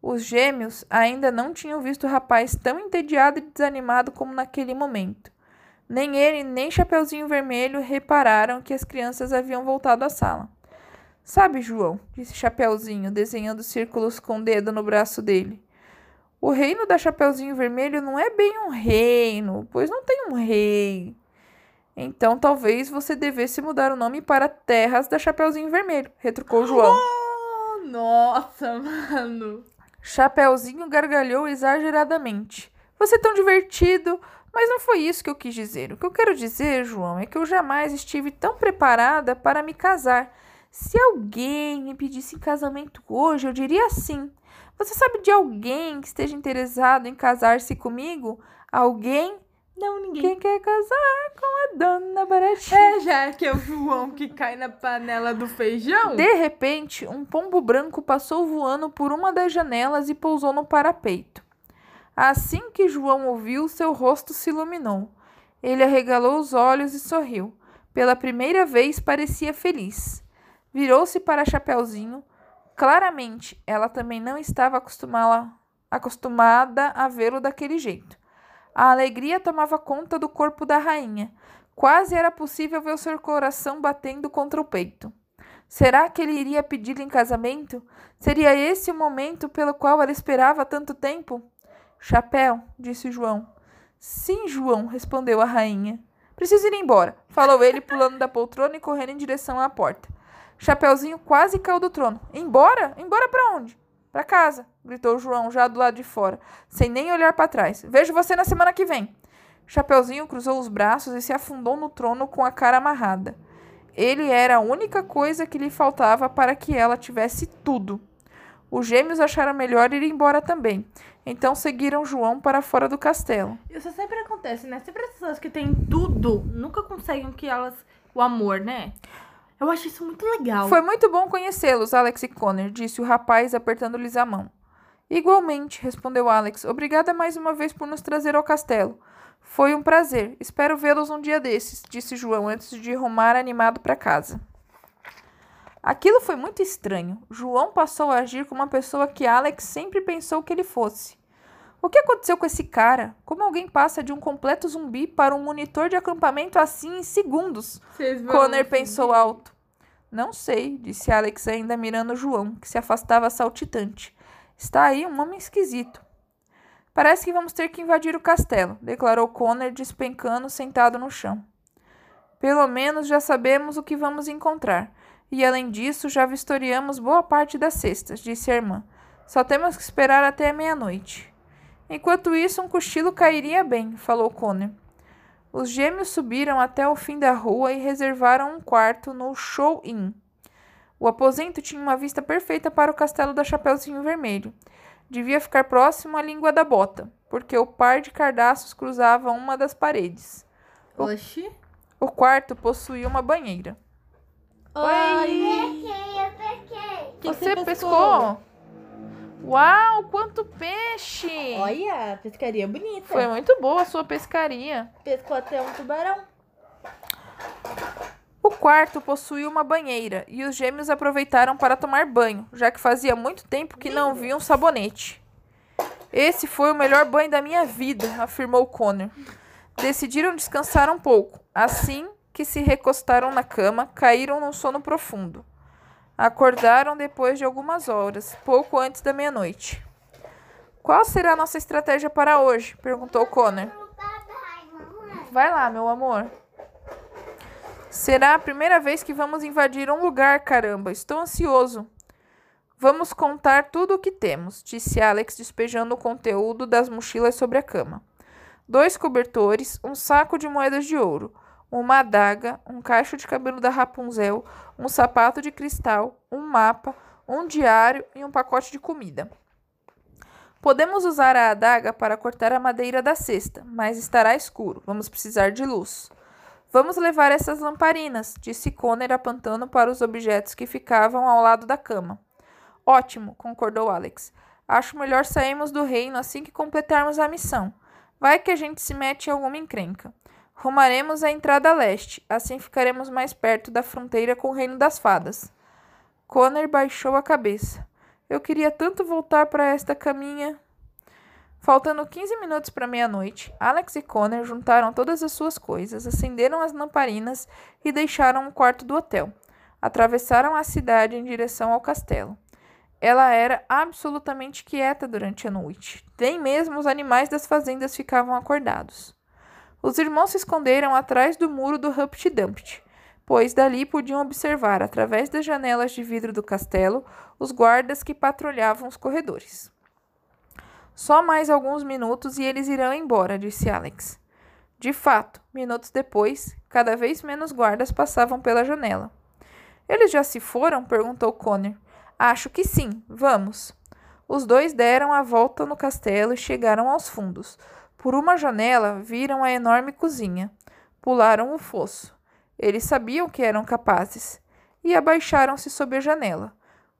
Os gêmeos ainda não tinham visto o rapaz tão entediado e desanimado como naquele momento. Nem ele, nem Chapeuzinho Vermelho repararam que as crianças haviam voltado à sala. Sabe, João, disse Chapeuzinho, desenhando círculos com o dedo no braço dele. O reino da Chapeuzinho Vermelho não é bem um reino, pois não tem um rei. Então talvez você devesse mudar o nome para Terras da Chapeuzinho Vermelho, retrucou João. Oh, nossa, mano. Chapeuzinho gargalhou exageradamente. Você é tão divertido, mas não foi isso que eu quis dizer. O que eu quero dizer, João, é que eu jamais estive tão preparada para me casar. Se alguém me pedisse em casamento hoje, eu diria sim. Você sabe de alguém que esteja interessado em casar-se comigo? Alguém? Não, ninguém. Quem quer casar com a dona Baratinha? É, já que é o João que cai na panela do feijão? De repente, um pombo branco passou voando por uma das janelas e pousou no parapeito. Assim que João ouviu, seu rosto se iluminou. Ele arregalou os olhos e sorriu. Pela primeira vez parecia feliz. Virou-se para Chapeuzinho. Claramente, ela também não estava acostumada, acostumada a vê-lo daquele jeito. A alegria tomava conta do corpo da rainha. Quase era possível ver o seu coração batendo contra o peito. Será que ele iria pedi-la em casamento? Seria esse o momento pelo qual ela esperava tanto tempo? Chapéu, disse João. Sim, João, respondeu a rainha. Preciso ir embora, falou ele, pulando da poltrona e correndo em direção à porta. Chapeuzinho quase caiu do trono. Embora? Embora para onde? Para casa, gritou João, já do lado de fora, sem nem olhar para trás. Vejo você na semana que vem. Chapeuzinho cruzou os braços e se afundou no trono com a cara amarrada. Ele era a única coisa que lhe faltava para que ela tivesse tudo. Os gêmeos acharam melhor ir embora também. Então seguiram João para fora do castelo. Isso sempre acontece, né? Sempre as pessoas que têm tudo nunca conseguem que elas. o amor, né? Eu acho isso muito legal. Foi muito bom conhecê-los, Alex e Connor, disse o rapaz, apertando-lhes a mão. Igualmente, respondeu Alex. Obrigada mais uma vez por nos trazer ao castelo. Foi um prazer. Espero vê-los um dia desses, disse João antes de rumar animado para casa. Aquilo foi muito estranho. João passou a agir como uma pessoa que Alex sempre pensou que ele fosse. O que aconteceu com esse cara? Como alguém passa de um completo zumbi para um monitor de acampamento assim em segundos? Connor assim. pensou alto. Não sei, disse Alex, ainda mirando João, que se afastava saltitante. Está aí um homem esquisito. Parece que vamos ter que invadir o castelo, declarou Connor, despencando, sentado no chão. Pelo menos já sabemos o que vamos encontrar. E além disso, já vistoriamos boa parte das cestas, disse a irmã. Só temos que esperar até a meia-noite. Enquanto isso, um cochilo cairia bem, falou Connor. Os gêmeos subiram até o fim da rua e reservaram um quarto no Show Inn. O aposento tinha uma vista perfeita para o castelo da Chapeuzinho Vermelho. Devia ficar próximo à língua da bota, porque o par de cardaços cruzava uma das paredes. Oxi. O quarto possuía uma banheira. Oi! Que Você pescou? Uau, quanto peixe! Olha, pescaria bonita. Foi muito boa a sua pescaria. Pescou até um tubarão. O quarto possuía uma banheira e os gêmeos aproveitaram para tomar banho, já que fazia muito tempo que não viam sabonete. Esse foi o melhor banho da minha vida, afirmou Connor. Decidiram descansar um pouco. Assim que se recostaram na cama, caíram num sono profundo. Acordaram depois de algumas horas, pouco antes da meia-noite. Qual será a nossa estratégia para hoje? perguntou Connor. Vai lá, meu amor. Será a primeira vez que vamos invadir um lugar, caramba. Estou ansioso. Vamos contar tudo o que temos, disse Alex, despejando o conteúdo das mochilas sobre a cama. Dois cobertores, um saco de moedas de ouro, uma adaga, um cacho de cabelo da Rapunzel, um sapato de cristal, um mapa, um diário e um pacote de comida. Podemos usar a adaga para cortar a madeira da cesta, mas estará escuro. Vamos precisar de luz. Vamos levar essas lamparinas, disse Connor apontando para os objetos que ficavam ao lado da cama. Ótimo, concordou Alex. Acho melhor sairmos do reino assim que completarmos a missão. Vai que a gente se mete em alguma encrenca. Rumaremos à entrada leste, assim ficaremos mais perto da fronteira com o reino das fadas. Connor baixou a cabeça. Eu queria tanto voltar para esta caminha. Faltando 15 minutos para meia-noite, Alex e Connor juntaram todas as suas coisas, acenderam as lamparinas e deixaram o quarto do hotel. Atravessaram a cidade em direção ao castelo. Ela era absolutamente quieta durante a noite. Nem mesmo os animais das fazendas ficavam acordados. Os irmãos se esconderam atrás do muro do Humpty Dumpty, pois dali podiam observar, através das janelas de vidro do castelo, os guardas que patrulhavam os corredores. Só mais alguns minutos e eles irão embora, disse Alex. De fato, minutos depois, cada vez menos guardas passavam pela janela. Eles já se foram? perguntou Connor. Acho que sim. Vamos. Os dois deram a volta no castelo e chegaram aos fundos. Por uma janela, viram a enorme cozinha. Pularam o fosso. Eles sabiam que eram capazes. E abaixaram-se sob a janela.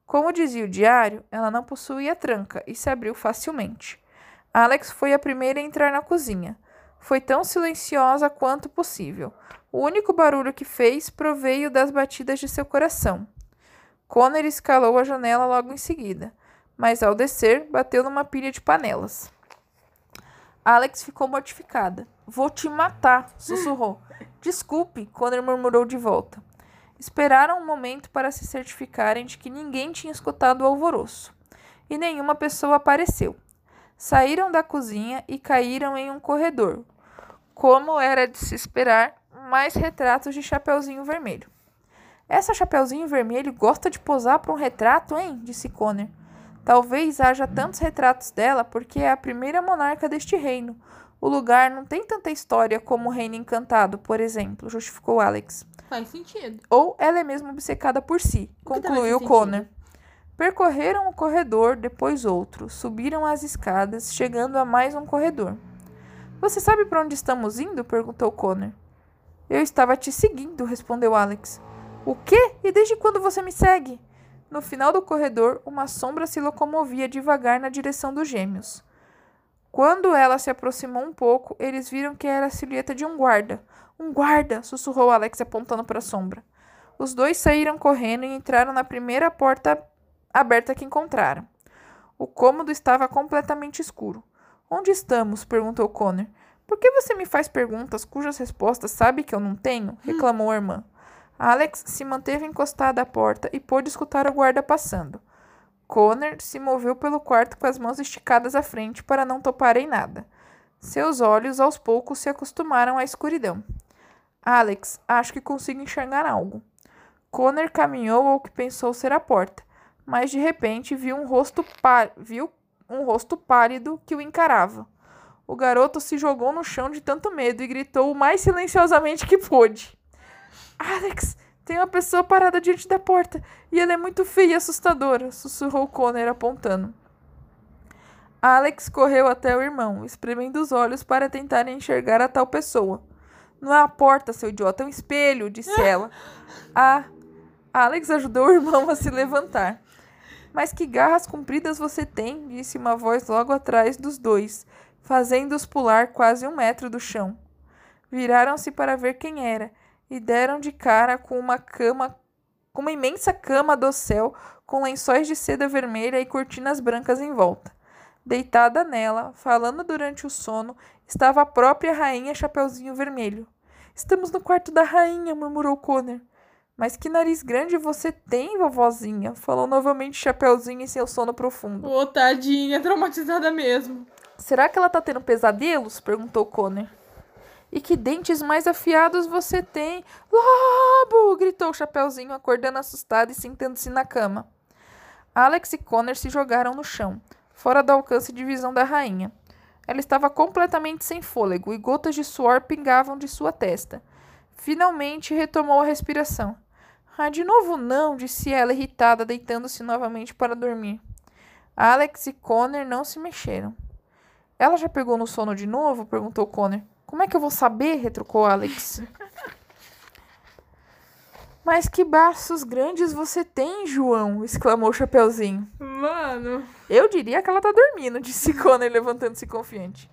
Como dizia o diário, ela não possuía tranca e se abriu facilmente. Alex foi a primeira a entrar na cozinha. Foi tão silenciosa quanto possível. O único barulho que fez proveio das batidas de seu coração. Connor escalou a janela logo em seguida, mas ao descer, bateu numa pilha de panelas. Alex ficou mortificada. Vou te matar, sussurrou. Desculpe, Connor murmurou de volta. Esperaram um momento para se certificarem de que ninguém tinha escutado o alvoroço. E nenhuma pessoa apareceu. Saíram da cozinha e caíram em um corredor. Como era de se esperar, mais retratos de Chapeuzinho Vermelho. Essa Chapeuzinho Vermelho gosta de posar para um retrato, hein? disse Connor. Talvez haja tantos retratos dela porque é a primeira monarca deste reino. O lugar não tem tanta história como o Reino Encantado, por exemplo, justificou Alex. Faz sentido. Ou ela é mesmo obcecada por si, concluiu Connor. Percorreram o corredor, depois outro, subiram as escadas, chegando a mais um corredor. Você sabe para onde estamos indo? perguntou Connor. Eu estava te seguindo, respondeu Alex. O quê? E desde quando você me segue? No final do corredor, uma sombra se locomovia devagar na direção dos gêmeos. Quando ela se aproximou um pouco, eles viram que era a silhueta de um guarda. Um guarda! sussurrou Alex apontando para a sombra. Os dois saíram correndo e entraram na primeira porta aberta que encontraram. O cômodo estava completamente escuro. Onde estamos? perguntou Connor. Por que você me faz perguntas cujas respostas sabe que eu não tenho? reclamou a irmã. Alex se manteve encostada à porta e pôde escutar o guarda passando. Connor se moveu pelo quarto com as mãos esticadas à frente para não topar em nada. Seus olhos aos poucos se acostumaram à escuridão. Alex, acho que consigo enxergar algo. Connor caminhou ao que pensou ser a porta, mas de repente viu um rosto, viu um rosto pálido que o encarava. O garoto se jogou no chão de tanto medo e gritou o mais silenciosamente que pôde. Alex, tem uma pessoa parada diante da porta e ela é muito feia e assustadora, sussurrou Connor apontando. Alex correu até o irmão, espremendo os olhos para tentar enxergar a tal pessoa. Não é a porta, seu idiota, é um espelho, disse ela. Ah, Alex ajudou o irmão a se levantar. Mas que garras compridas você tem, disse uma voz logo atrás dos dois, fazendo-os pular quase um metro do chão. Viraram-se para ver quem era e deram de cara com uma cama, com uma imensa cama do céu, com lençóis de seda vermelha e cortinas brancas em volta. Deitada nela, falando durante o sono, estava a própria rainha Chapeuzinho Vermelho. Estamos no quarto da rainha, murmurou Connor. Mas que nariz grande você tem, vovozinha? Falou novamente Chapeuzinho em seu sono profundo. Ô, tadinha, traumatizada mesmo. Será que ela tá tendo pesadelos? perguntou Connor. E que dentes mais afiados você tem? Lobo! gritou Chapeuzinho, acordando assustado e sentando-se na cama. Alex e Connor se jogaram no chão, fora do alcance de visão da rainha. Ela estava completamente sem fôlego e gotas de suor pingavam de sua testa. Finalmente retomou a respiração. Ah, de novo não, disse ela irritada, deitando-se novamente para dormir. Alex e Connor não se mexeram. Ela já pegou no sono de novo? perguntou Connor. Como é que eu vou saber? retrucou Alex. Mas que braços grandes você tem, João! exclamou o Chapeuzinho. Mano. Eu diria que ela tá dormindo, disse Connor, levantando-se confiante.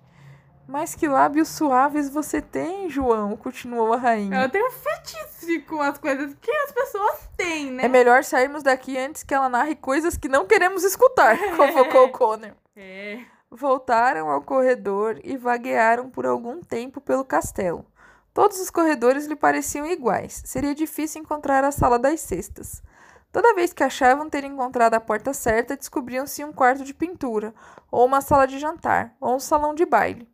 Mas que lábios suaves você tem, João, continuou a rainha. Ela tem um fetiche com as coisas que as pessoas têm, né? É melhor sairmos daqui antes que ela narre coisas que não queremos escutar, convocou Connor. É. Voltaram ao corredor e vaguearam por algum tempo pelo castelo. Todos os corredores lhe pareciam iguais. Seria difícil encontrar a sala das cestas. Toda vez que achavam ter encontrado a porta certa, descobriam-se um quarto de pintura, ou uma sala de jantar, ou um salão de baile.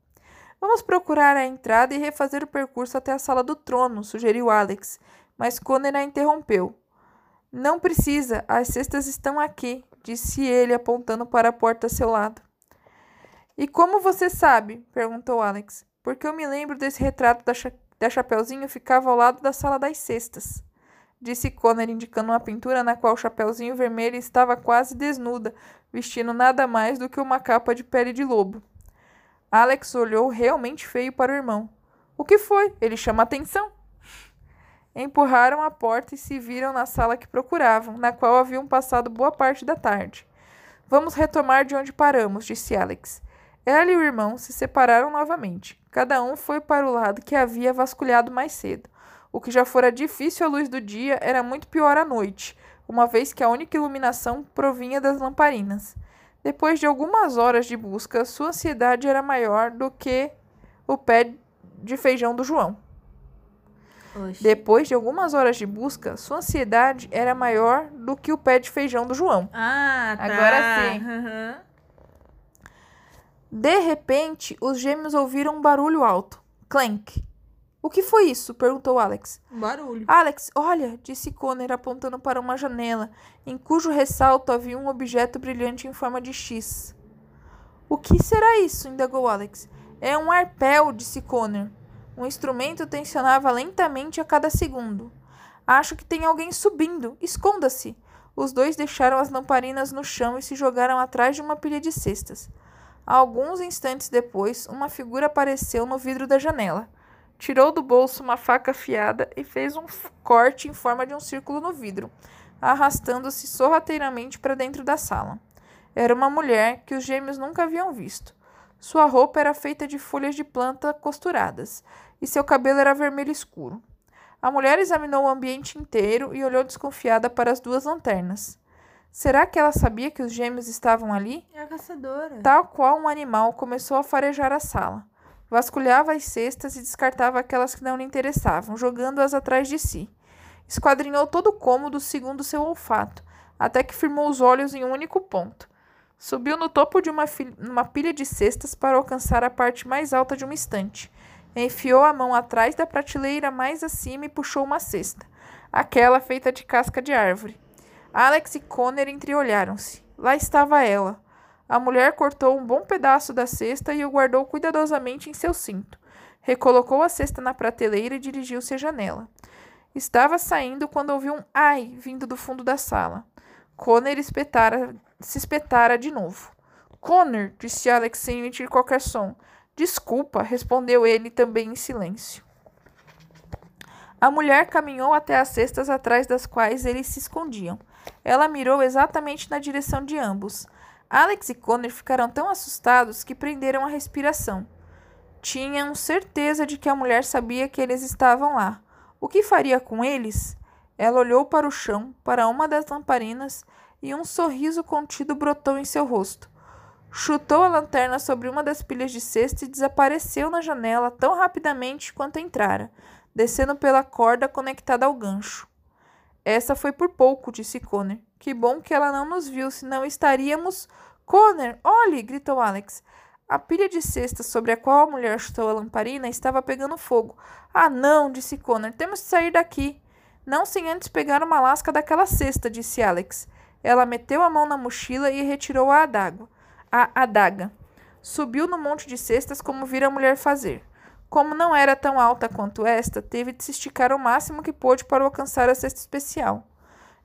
Vamos procurar a entrada e refazer o percurso até a sala do trono, sugeriu Alex, mas Connor a interrompeu. Não precisa, as cestas estão aqui, disse ele, apontando para a porta a seu lado. E como você sabe? perguntou Alex. Porque eu me lembro desse retrato da, cha da Chapeuzinho ficava ao lado da sala das cestas. Disse Connor, indicando uma pintura na qual o Chapeuzinho Vermelho estava quase desnuda, vestindo nada mais do que uma capa de pele de lobo. Alex olhou realmente feio para o irmão. O que foi? Ele chama atenção. Empurraram a porta e se viram na sala que procuravam, na qual haviam passado boa parte da tarde. Vamos retomar de onde paramos, disse Alex. Ela e o irmão se separaram novamente. Cada um foi para o lado que havia vasculhado mais cedo. O que já fora difícil à luz do dia era muito pior à noite, uma vez que a única iluminação provinha das lamparinas. Depois de algumas horas de busca, sua ansiedade era maior do que o pé de feijão do João. Oxe. Depois de algumas horas de busca, sua ansiedade era maior do que o pé de feijão do João. Ah, tá. Agora sim. Aham. De repente, os gêmeos ouviram um barulho alto. Clank. O que foi isso? perguntou Alex. Um barulho. Alex, olha, disse Connor apontando para uma janela, em cujo ressalto havia um objeto brilhante em forma de X. O que será isso? indagou Alex. É um arpel, disse Connor. O instrumento tensionava lentamente a cada segundo. Acho que tem alguém subindo. Esconda-se. Os dois deixaram as lamparinas no chão e se jogaram atrás de uma pilha de cestas. Alguns instantes depois, uma figura apareceu no vidro da janela. Tirou do bolso uma faca afiada e fez um corte em forma de um círculo no vidro, arrastando-se sorrateiramente para dentro da sala. Era uma mulher que os gêmeos nunca haviam visto. Sua roupa era feita de folhas de planta costuradas e seu cabelo era vermelho escuro. A mulher examinou o ambiente inteiro e olhou desconfiada para as duas lanternas. Será que ela sabia que os gêmeos estavam ali? É a caçadora. Tal qual um animal, começou a farejar a sala. Vasculhava as cestas e descartava aquelas que não lhe interessavam, jogando-as atrás de si. Esquadrinhou todo o cômodo segundo seu olfato, até que firmou os olhos em um único ponto. Subiu no topo de uma, uma pilha de cestas para alcançar a parte mais alta de uma estante. Enfiou a mão atrás da prateleira mais acima e puxou uma cesta, aquela feita de casca de árvore. Alex e Connor entreolharam-se. Lá estava ela. A mulher cortou um bom pedaço da cesta e o guardou cuidadosamente em seu cinto. Recolocou a cesta na prateleira e dirigiu-se à janela. Estava saindo quando ouviu um ai vindo do fundo da sala. Connor espetara, se espetara de novo. Connor, disse Alex sem emitir qualquer som. Desculpa, respondeu ele também em silêncio. A mulher caminhou até as cestas atrás das quais eles se escondiam. Ela mirou exatamente na direção de ambos. Alex e Connor ficaram tão assustados que prenderam a respiração. Tinham certeza de que a mulher sabia que eles estavam lá. O que faria com eles? Ela olhou para o chão, para uma das lamparinas, e um sorriso contido brotou em seu rosto. chutou a lanterna sobre uma das pilhas de cesta e desapareceu na janela tão rapidamente quanto entrara, descendo pela corda conectada ao gancho. Essa foi por pouco, disse Connor. Que bom que ela não nos viu, senão estaríamos. Connor, olhe! gritou Alex. A pilha de cestas sobre a qual a mulher chutou a lamparina estava pegando fogo. Ah, não, disse Connor. Temos de sair daqui. Não sem antes pegar uma lasca daquela cesta, disse Alex. Ela meteu a mão na mochila e retirou a adaga. A adaga. Subiu no monte de cestas como vira a mulher fazer. Como não era tão alta quanto esta, teve de se esticar o máximo que pôde para alcançar a cesta especial.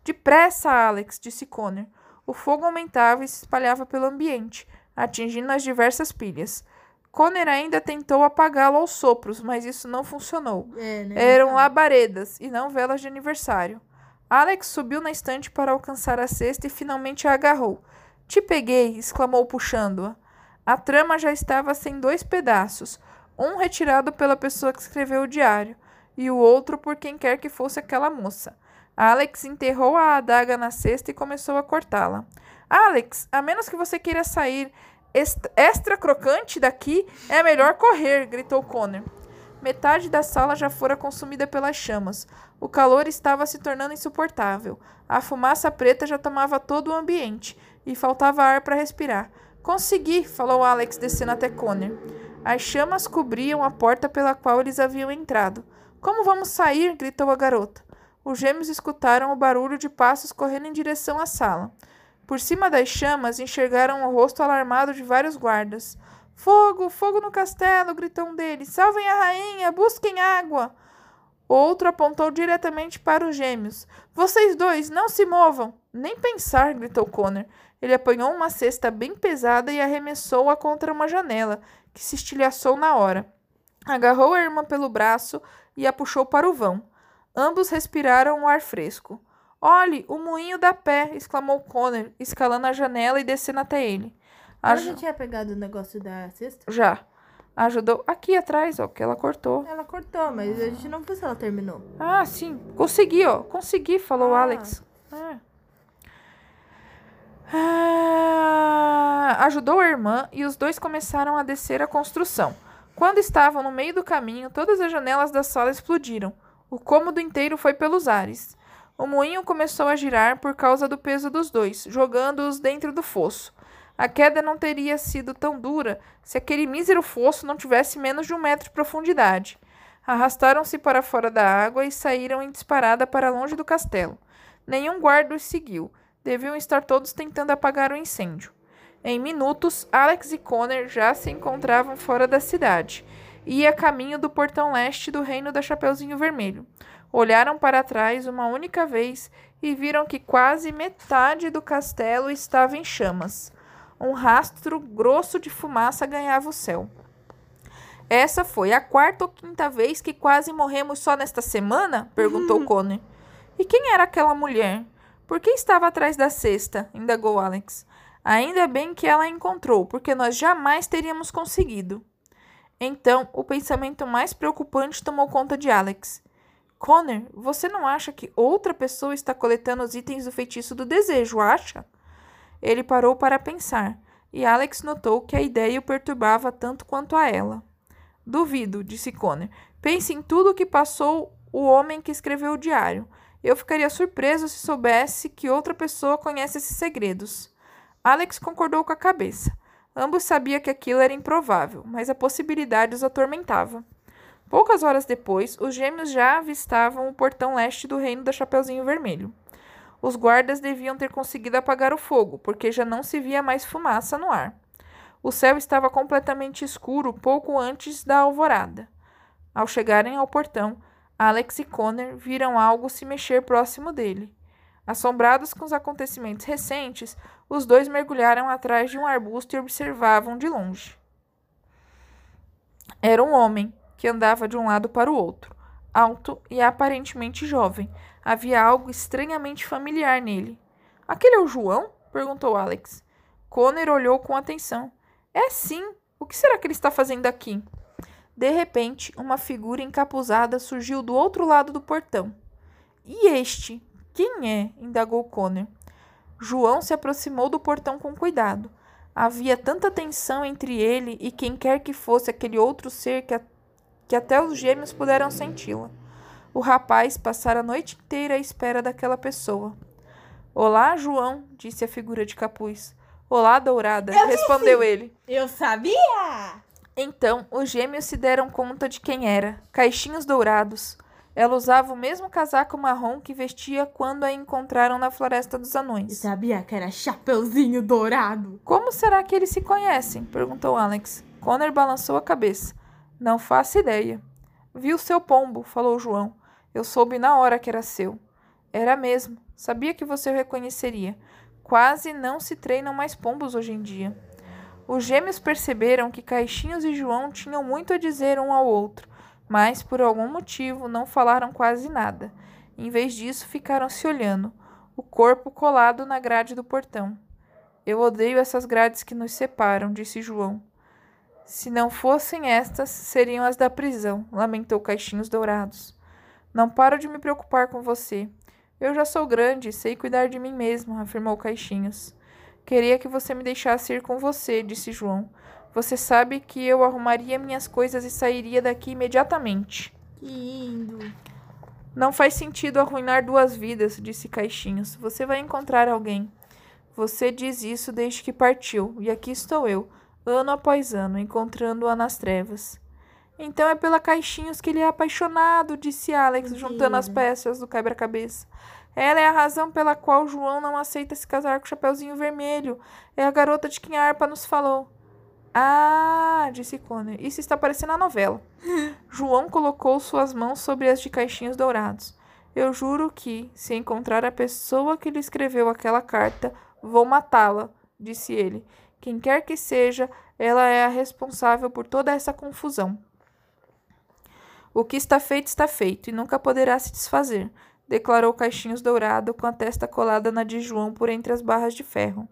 Depressa, Alex, disse Connor. O fogo aumentava e se espalhava pelo ambiente, atingindo as diversas pilhas. Connor ainda tentou apagá-lo aos sopros, mas isso não funcionou. É, né? Eram labaredas e não velas de aniversário. Alex subiu na estante para alcançar a cesta e finalmente a agarrou. Te peguei! exclamou puxando-a. A trama já estava sem dois pedaços, um retirado pela pessoa que escreveu o diário, e o outro por quem quer que fosse aquela moça. Alex enterrou a adaga na cesta e começou a cortá-la. Alex, a menos que você queira sair extra crocante daqui, é melhor correr, gritou Connor. Metade da sala já fora consumida pelas chamas. O calor estava se tornando insuportável. A fumaça preta já tomava todo o ambiente e faltava ar para respirar. Consegui, falou Alex descendo até Connor. As chamas cobriam a porta pela qual eles haviam entrado. Como vamos sair? gritou a garota. Os gêmeos escutaram o barulho de passos correndo em direção à sala. Por cima das chamas, enxergaram o rosto alarmado de vários guardas. Fogo, fogo no castelo! gritou um deles. Salvem a rainha! Busquem água! Outro apontou diretamente para os gêmeos. Vocês dois, não se movam! Nem pensar! gritou Connor. Ele apanhou uma cesta bem pesada e arremessou-a contra uma janela, que se estilhaçou na hora. Agarrou a irmã pelo braço e a puxou para o vão. Ambos respiraram o ar fresco. Olhe, o moinho da pé! exclamou Connor, escalando a janela e descendo até ele. Ela já tinha pegado o negócio da cesta? Já. Ajudou aqui atrás, ó, que ela cortou. Ela cortou, mas a gente não viu se ela terminou. Ah, sim. Consegui, ó. Consegui, falou Ah. Alex. É. Ah, ajudou a irmã e os dois começaram a descer a construção. Quando estavam no meio do caminho, todas as janelas da sala explodiram. O cômodo inteiro foi pelos ares. O moinho começou a girar por causa do peso dos dois, jogando-os dentro do fosso. A queda não teria sido tão dura se aquele mísero fosso não tivesse menos de um metro de profundidade. Arrastaram-se para fora da água e saíram em disparada para longe do castelo. Nenhum guarda os seguiu. Deviam estar todos tentando apagar o incêndio. Em minutos, Alex e Connor já se encontravam fora da cidade e a caminho do portão leste do reino da Chapeuzinho Vermelho. Olharam para trás uma única vez e viram que quase metade do castelo estava em chamas. Um rastro grosso de fumaça ganhava o céu. Essa foi a quarta ou quinta vez que quase morremos só nesta semana? perguntou Connor. E quem era aquela mulher? Por que estava atrás da cesta? indagou Alex. Ainda bem que ela a encontrou, porque nós jamais teríamos conseguido. Então, o pensamento mais preocupante tomou conta de Alex. Connor, você não acha que outra pessoa está coletando os itens do feitiço do desejo, acha? Ele parou para pensar, e Alex notou que a ideia o perturbava tanto quanto a ela. Duvido, disse Connor. Pense em tudo o que passou o homem que escreveu o diário. Eu ficaria surpreso se soubesse que outra pessoa conhece esses segredos. Alex concordou com a cabeça. Ambos sabiam que aquilo era improvável, mas a possibilidade os atormentava. Poucas horas depois, os gêmeos já avistavam o portão leste do reino da Chapeuzinho Vermelho. Os guardas deviam ter conseguido apagar o fogo, porque já não se via mais fumaça no ar. O céu estava completamente escuro pouco antes da alvorada. Ao chegarem ao portão, Alex e Connor viram algo se mexer próximo dele. Assombrados com os acontecimentos recentes, os dois mergulharam atrás de um arbusto e observavam de longe. Era um homem que andava de um lado para o outro, alto e aparentemente jovem. Havia algo estranhamente familiar nele. Aquele é o João? perguntou Alex. Connor olhou com atenção. É sim. O que será que ele está fazendo aqui? De repente, uma figura encapuzada surgiu do outro lado do portão. E este? Quem é? indagou Connor. João se aproximou do portão com cuidado. Havia tanta tensão entre ele e quem quer que fosse aquele outro ser que, a, que até os gêmeos puderam senti-la. O rapaz passara a noite inteira à espera daquela pessoa. Olá, João, disse a figura de capuz. Olá, Dourada, respondeu ele. Eu sabia! Então, os gêmeos se deram conta de quem era. Caixinhos dourados. Ela usava o mesmo casaco marrom que vestia quando a encontraram na Floresta dos Anões. sabia que era Chapeuzinho Dourado. Como será que eles se conhecem? perguntou Alex. Connor balançou a cabeça. Não faço ideia. Vi o seu pombo, falou João. Eu soube na hora que era seu. Era mesmo. Sabia que você o reconheceria. Quase não se treinam mais pombos hoje em dia. Os gêmeos perceberam que Caixinhos e João tinham muito a dizer um ao outro, mas por algum motivo não falaram quase nada. Em vez disso, ficaram se olhando, o corpo colado na grade do portão. Eu odeio essas grades que nos separam, disse João. Se não fossem estas, seriam as da prisão, lamentou Caixinhos Dourados. Não paro de me preocupar com você. Eu já sou grande e sei cuidar de mim mesmo, afirmou Caixinhos. Queria que você me deixasse ir com você, disse João. Você sabe que eu arrumaria minhas coisas e sairia daqui imediatamente. Que lindo. Não faz sentido arruinar duas vidas, disse Caixinhos. Você vai encontrar alguém. Você diz isso desde que partiu, e aqui estou eu, ano após ano, encontrando-a nas trevas. Então é pela Caixinhos que ele é apaixonado, disse Alex, juntando as peças do quebra-cabeça. Ela é a razão pela qual João não aceita se casar com o Chapeuzinho Vermelho. É a garota de quem a harpa nos falou. Ah, disse Connor. Isso está parecendo a novela. João colocou suas mãos sobre as de caixinhos dourados. Eu juro que, se encontrar a pessoa que lhe escreveu aquela carta, vou matá-la, disse ele. Quem quer que seja, ela é a responsável por toda essa confusão. O que está feito está feito e nunca poderá se desfazer, declarou Caixinhos Dourado com a testa colada na de João por entre as barras de ferro.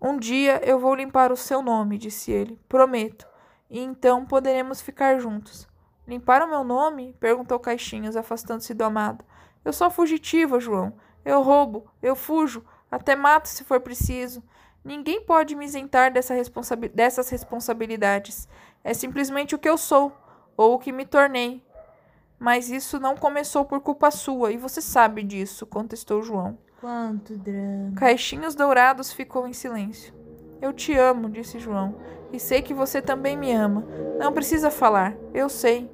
Um dia eu vou limpar o seu nome, disse ele. Prometo. E então poderemos ficar juntos. Limpar o meu nome? perguntou Caixinhos, afastando-se do amado. Eu sou fugitiva, João. Eu roubo, eu fujo, até mato se for preciso. Ninguém pode me isentar dessa responsabi dessas responsabilidades. É simplesmente o que eu sou, ou o que me tornei. Mas isso não começou por culpa sua, e você sabe disso, contestou João. Quanto drama. Caixinhos Dourados ficou em silêncio. Eu te amo, disse João, e sei que você também me ama. Não precisa falar, eu sei.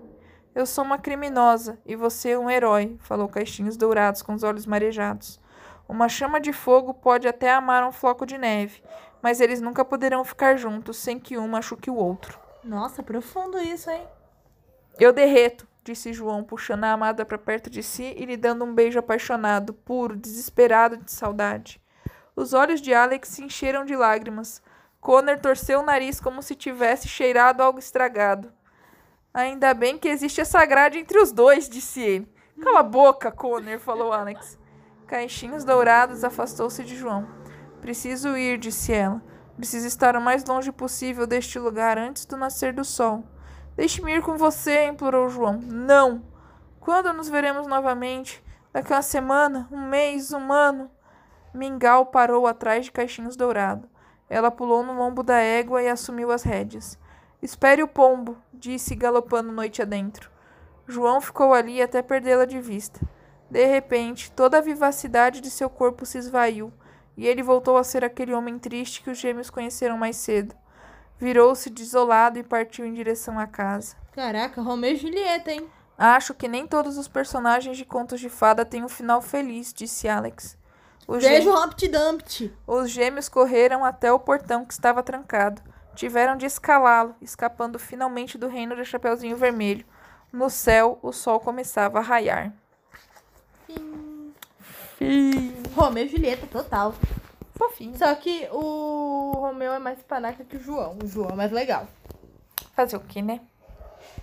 Eu sou uma criminosa e você um herói, falou Caixinhos Dourados com os olhos marejados. Uma chama de fogo pode até amar um floco de neve, mas eles nunca poderão ficar juntos sem que um machuque o outro. Nossa, profundo isso, hein? Eu derreto, disse João, puxando a amada para perto de si e lhe dando um beijo apaixonado, puro, desesperado de saudade. Os olhos de Alex se encheram de lágrimas. Connor torceu o nariz como se tivesse cheirado algo estragado. Ainda bem que existe essa grade entre os dois, disse ele. Cala a boca, Connor, falou Alex. Caixinhos dourados afastou-se de João. Preciso ir, disse ela. Preciso estar o mais longe possível deste lugar antes do nascer do sol. Deixe-me ir com você, implorou João. Não! Quando nos veremos novamente? Daqui a uma semana? Um mês? Um ano? Mingau parou atrás de Caixinhos Dourado. Ela pulou no lombo da égua e assumiu as rédeas. Espere o pombo, disse, galopando noite adentro. João ficou ali até perdê-la de vista. De repente, toda a vivacidade de seu corpo se esvaiu, e ele voltou a ser aquele homem triste que os gêmeos conheceram mais cedo. Virou-se desolado e partiu em direção à casa. Caraca, Romeu e Julieta, hein? Acho que nem todos os personagens de contos de fada têm um final feliz, disse Alex. Os, Beijo, Humpty Dumpty. os gêmeos correram até o portão que estava trancado. Tiveram de escalá-lo, escapando finalmente do reino do Chapeuzinho Vermelho. No céu, o sol começava a raiar. Fim. Romeu e Julieta, total. Fofinho. Só que o Romeu é mais panaca que o João. O João é mais legal. Fazer o quê, né?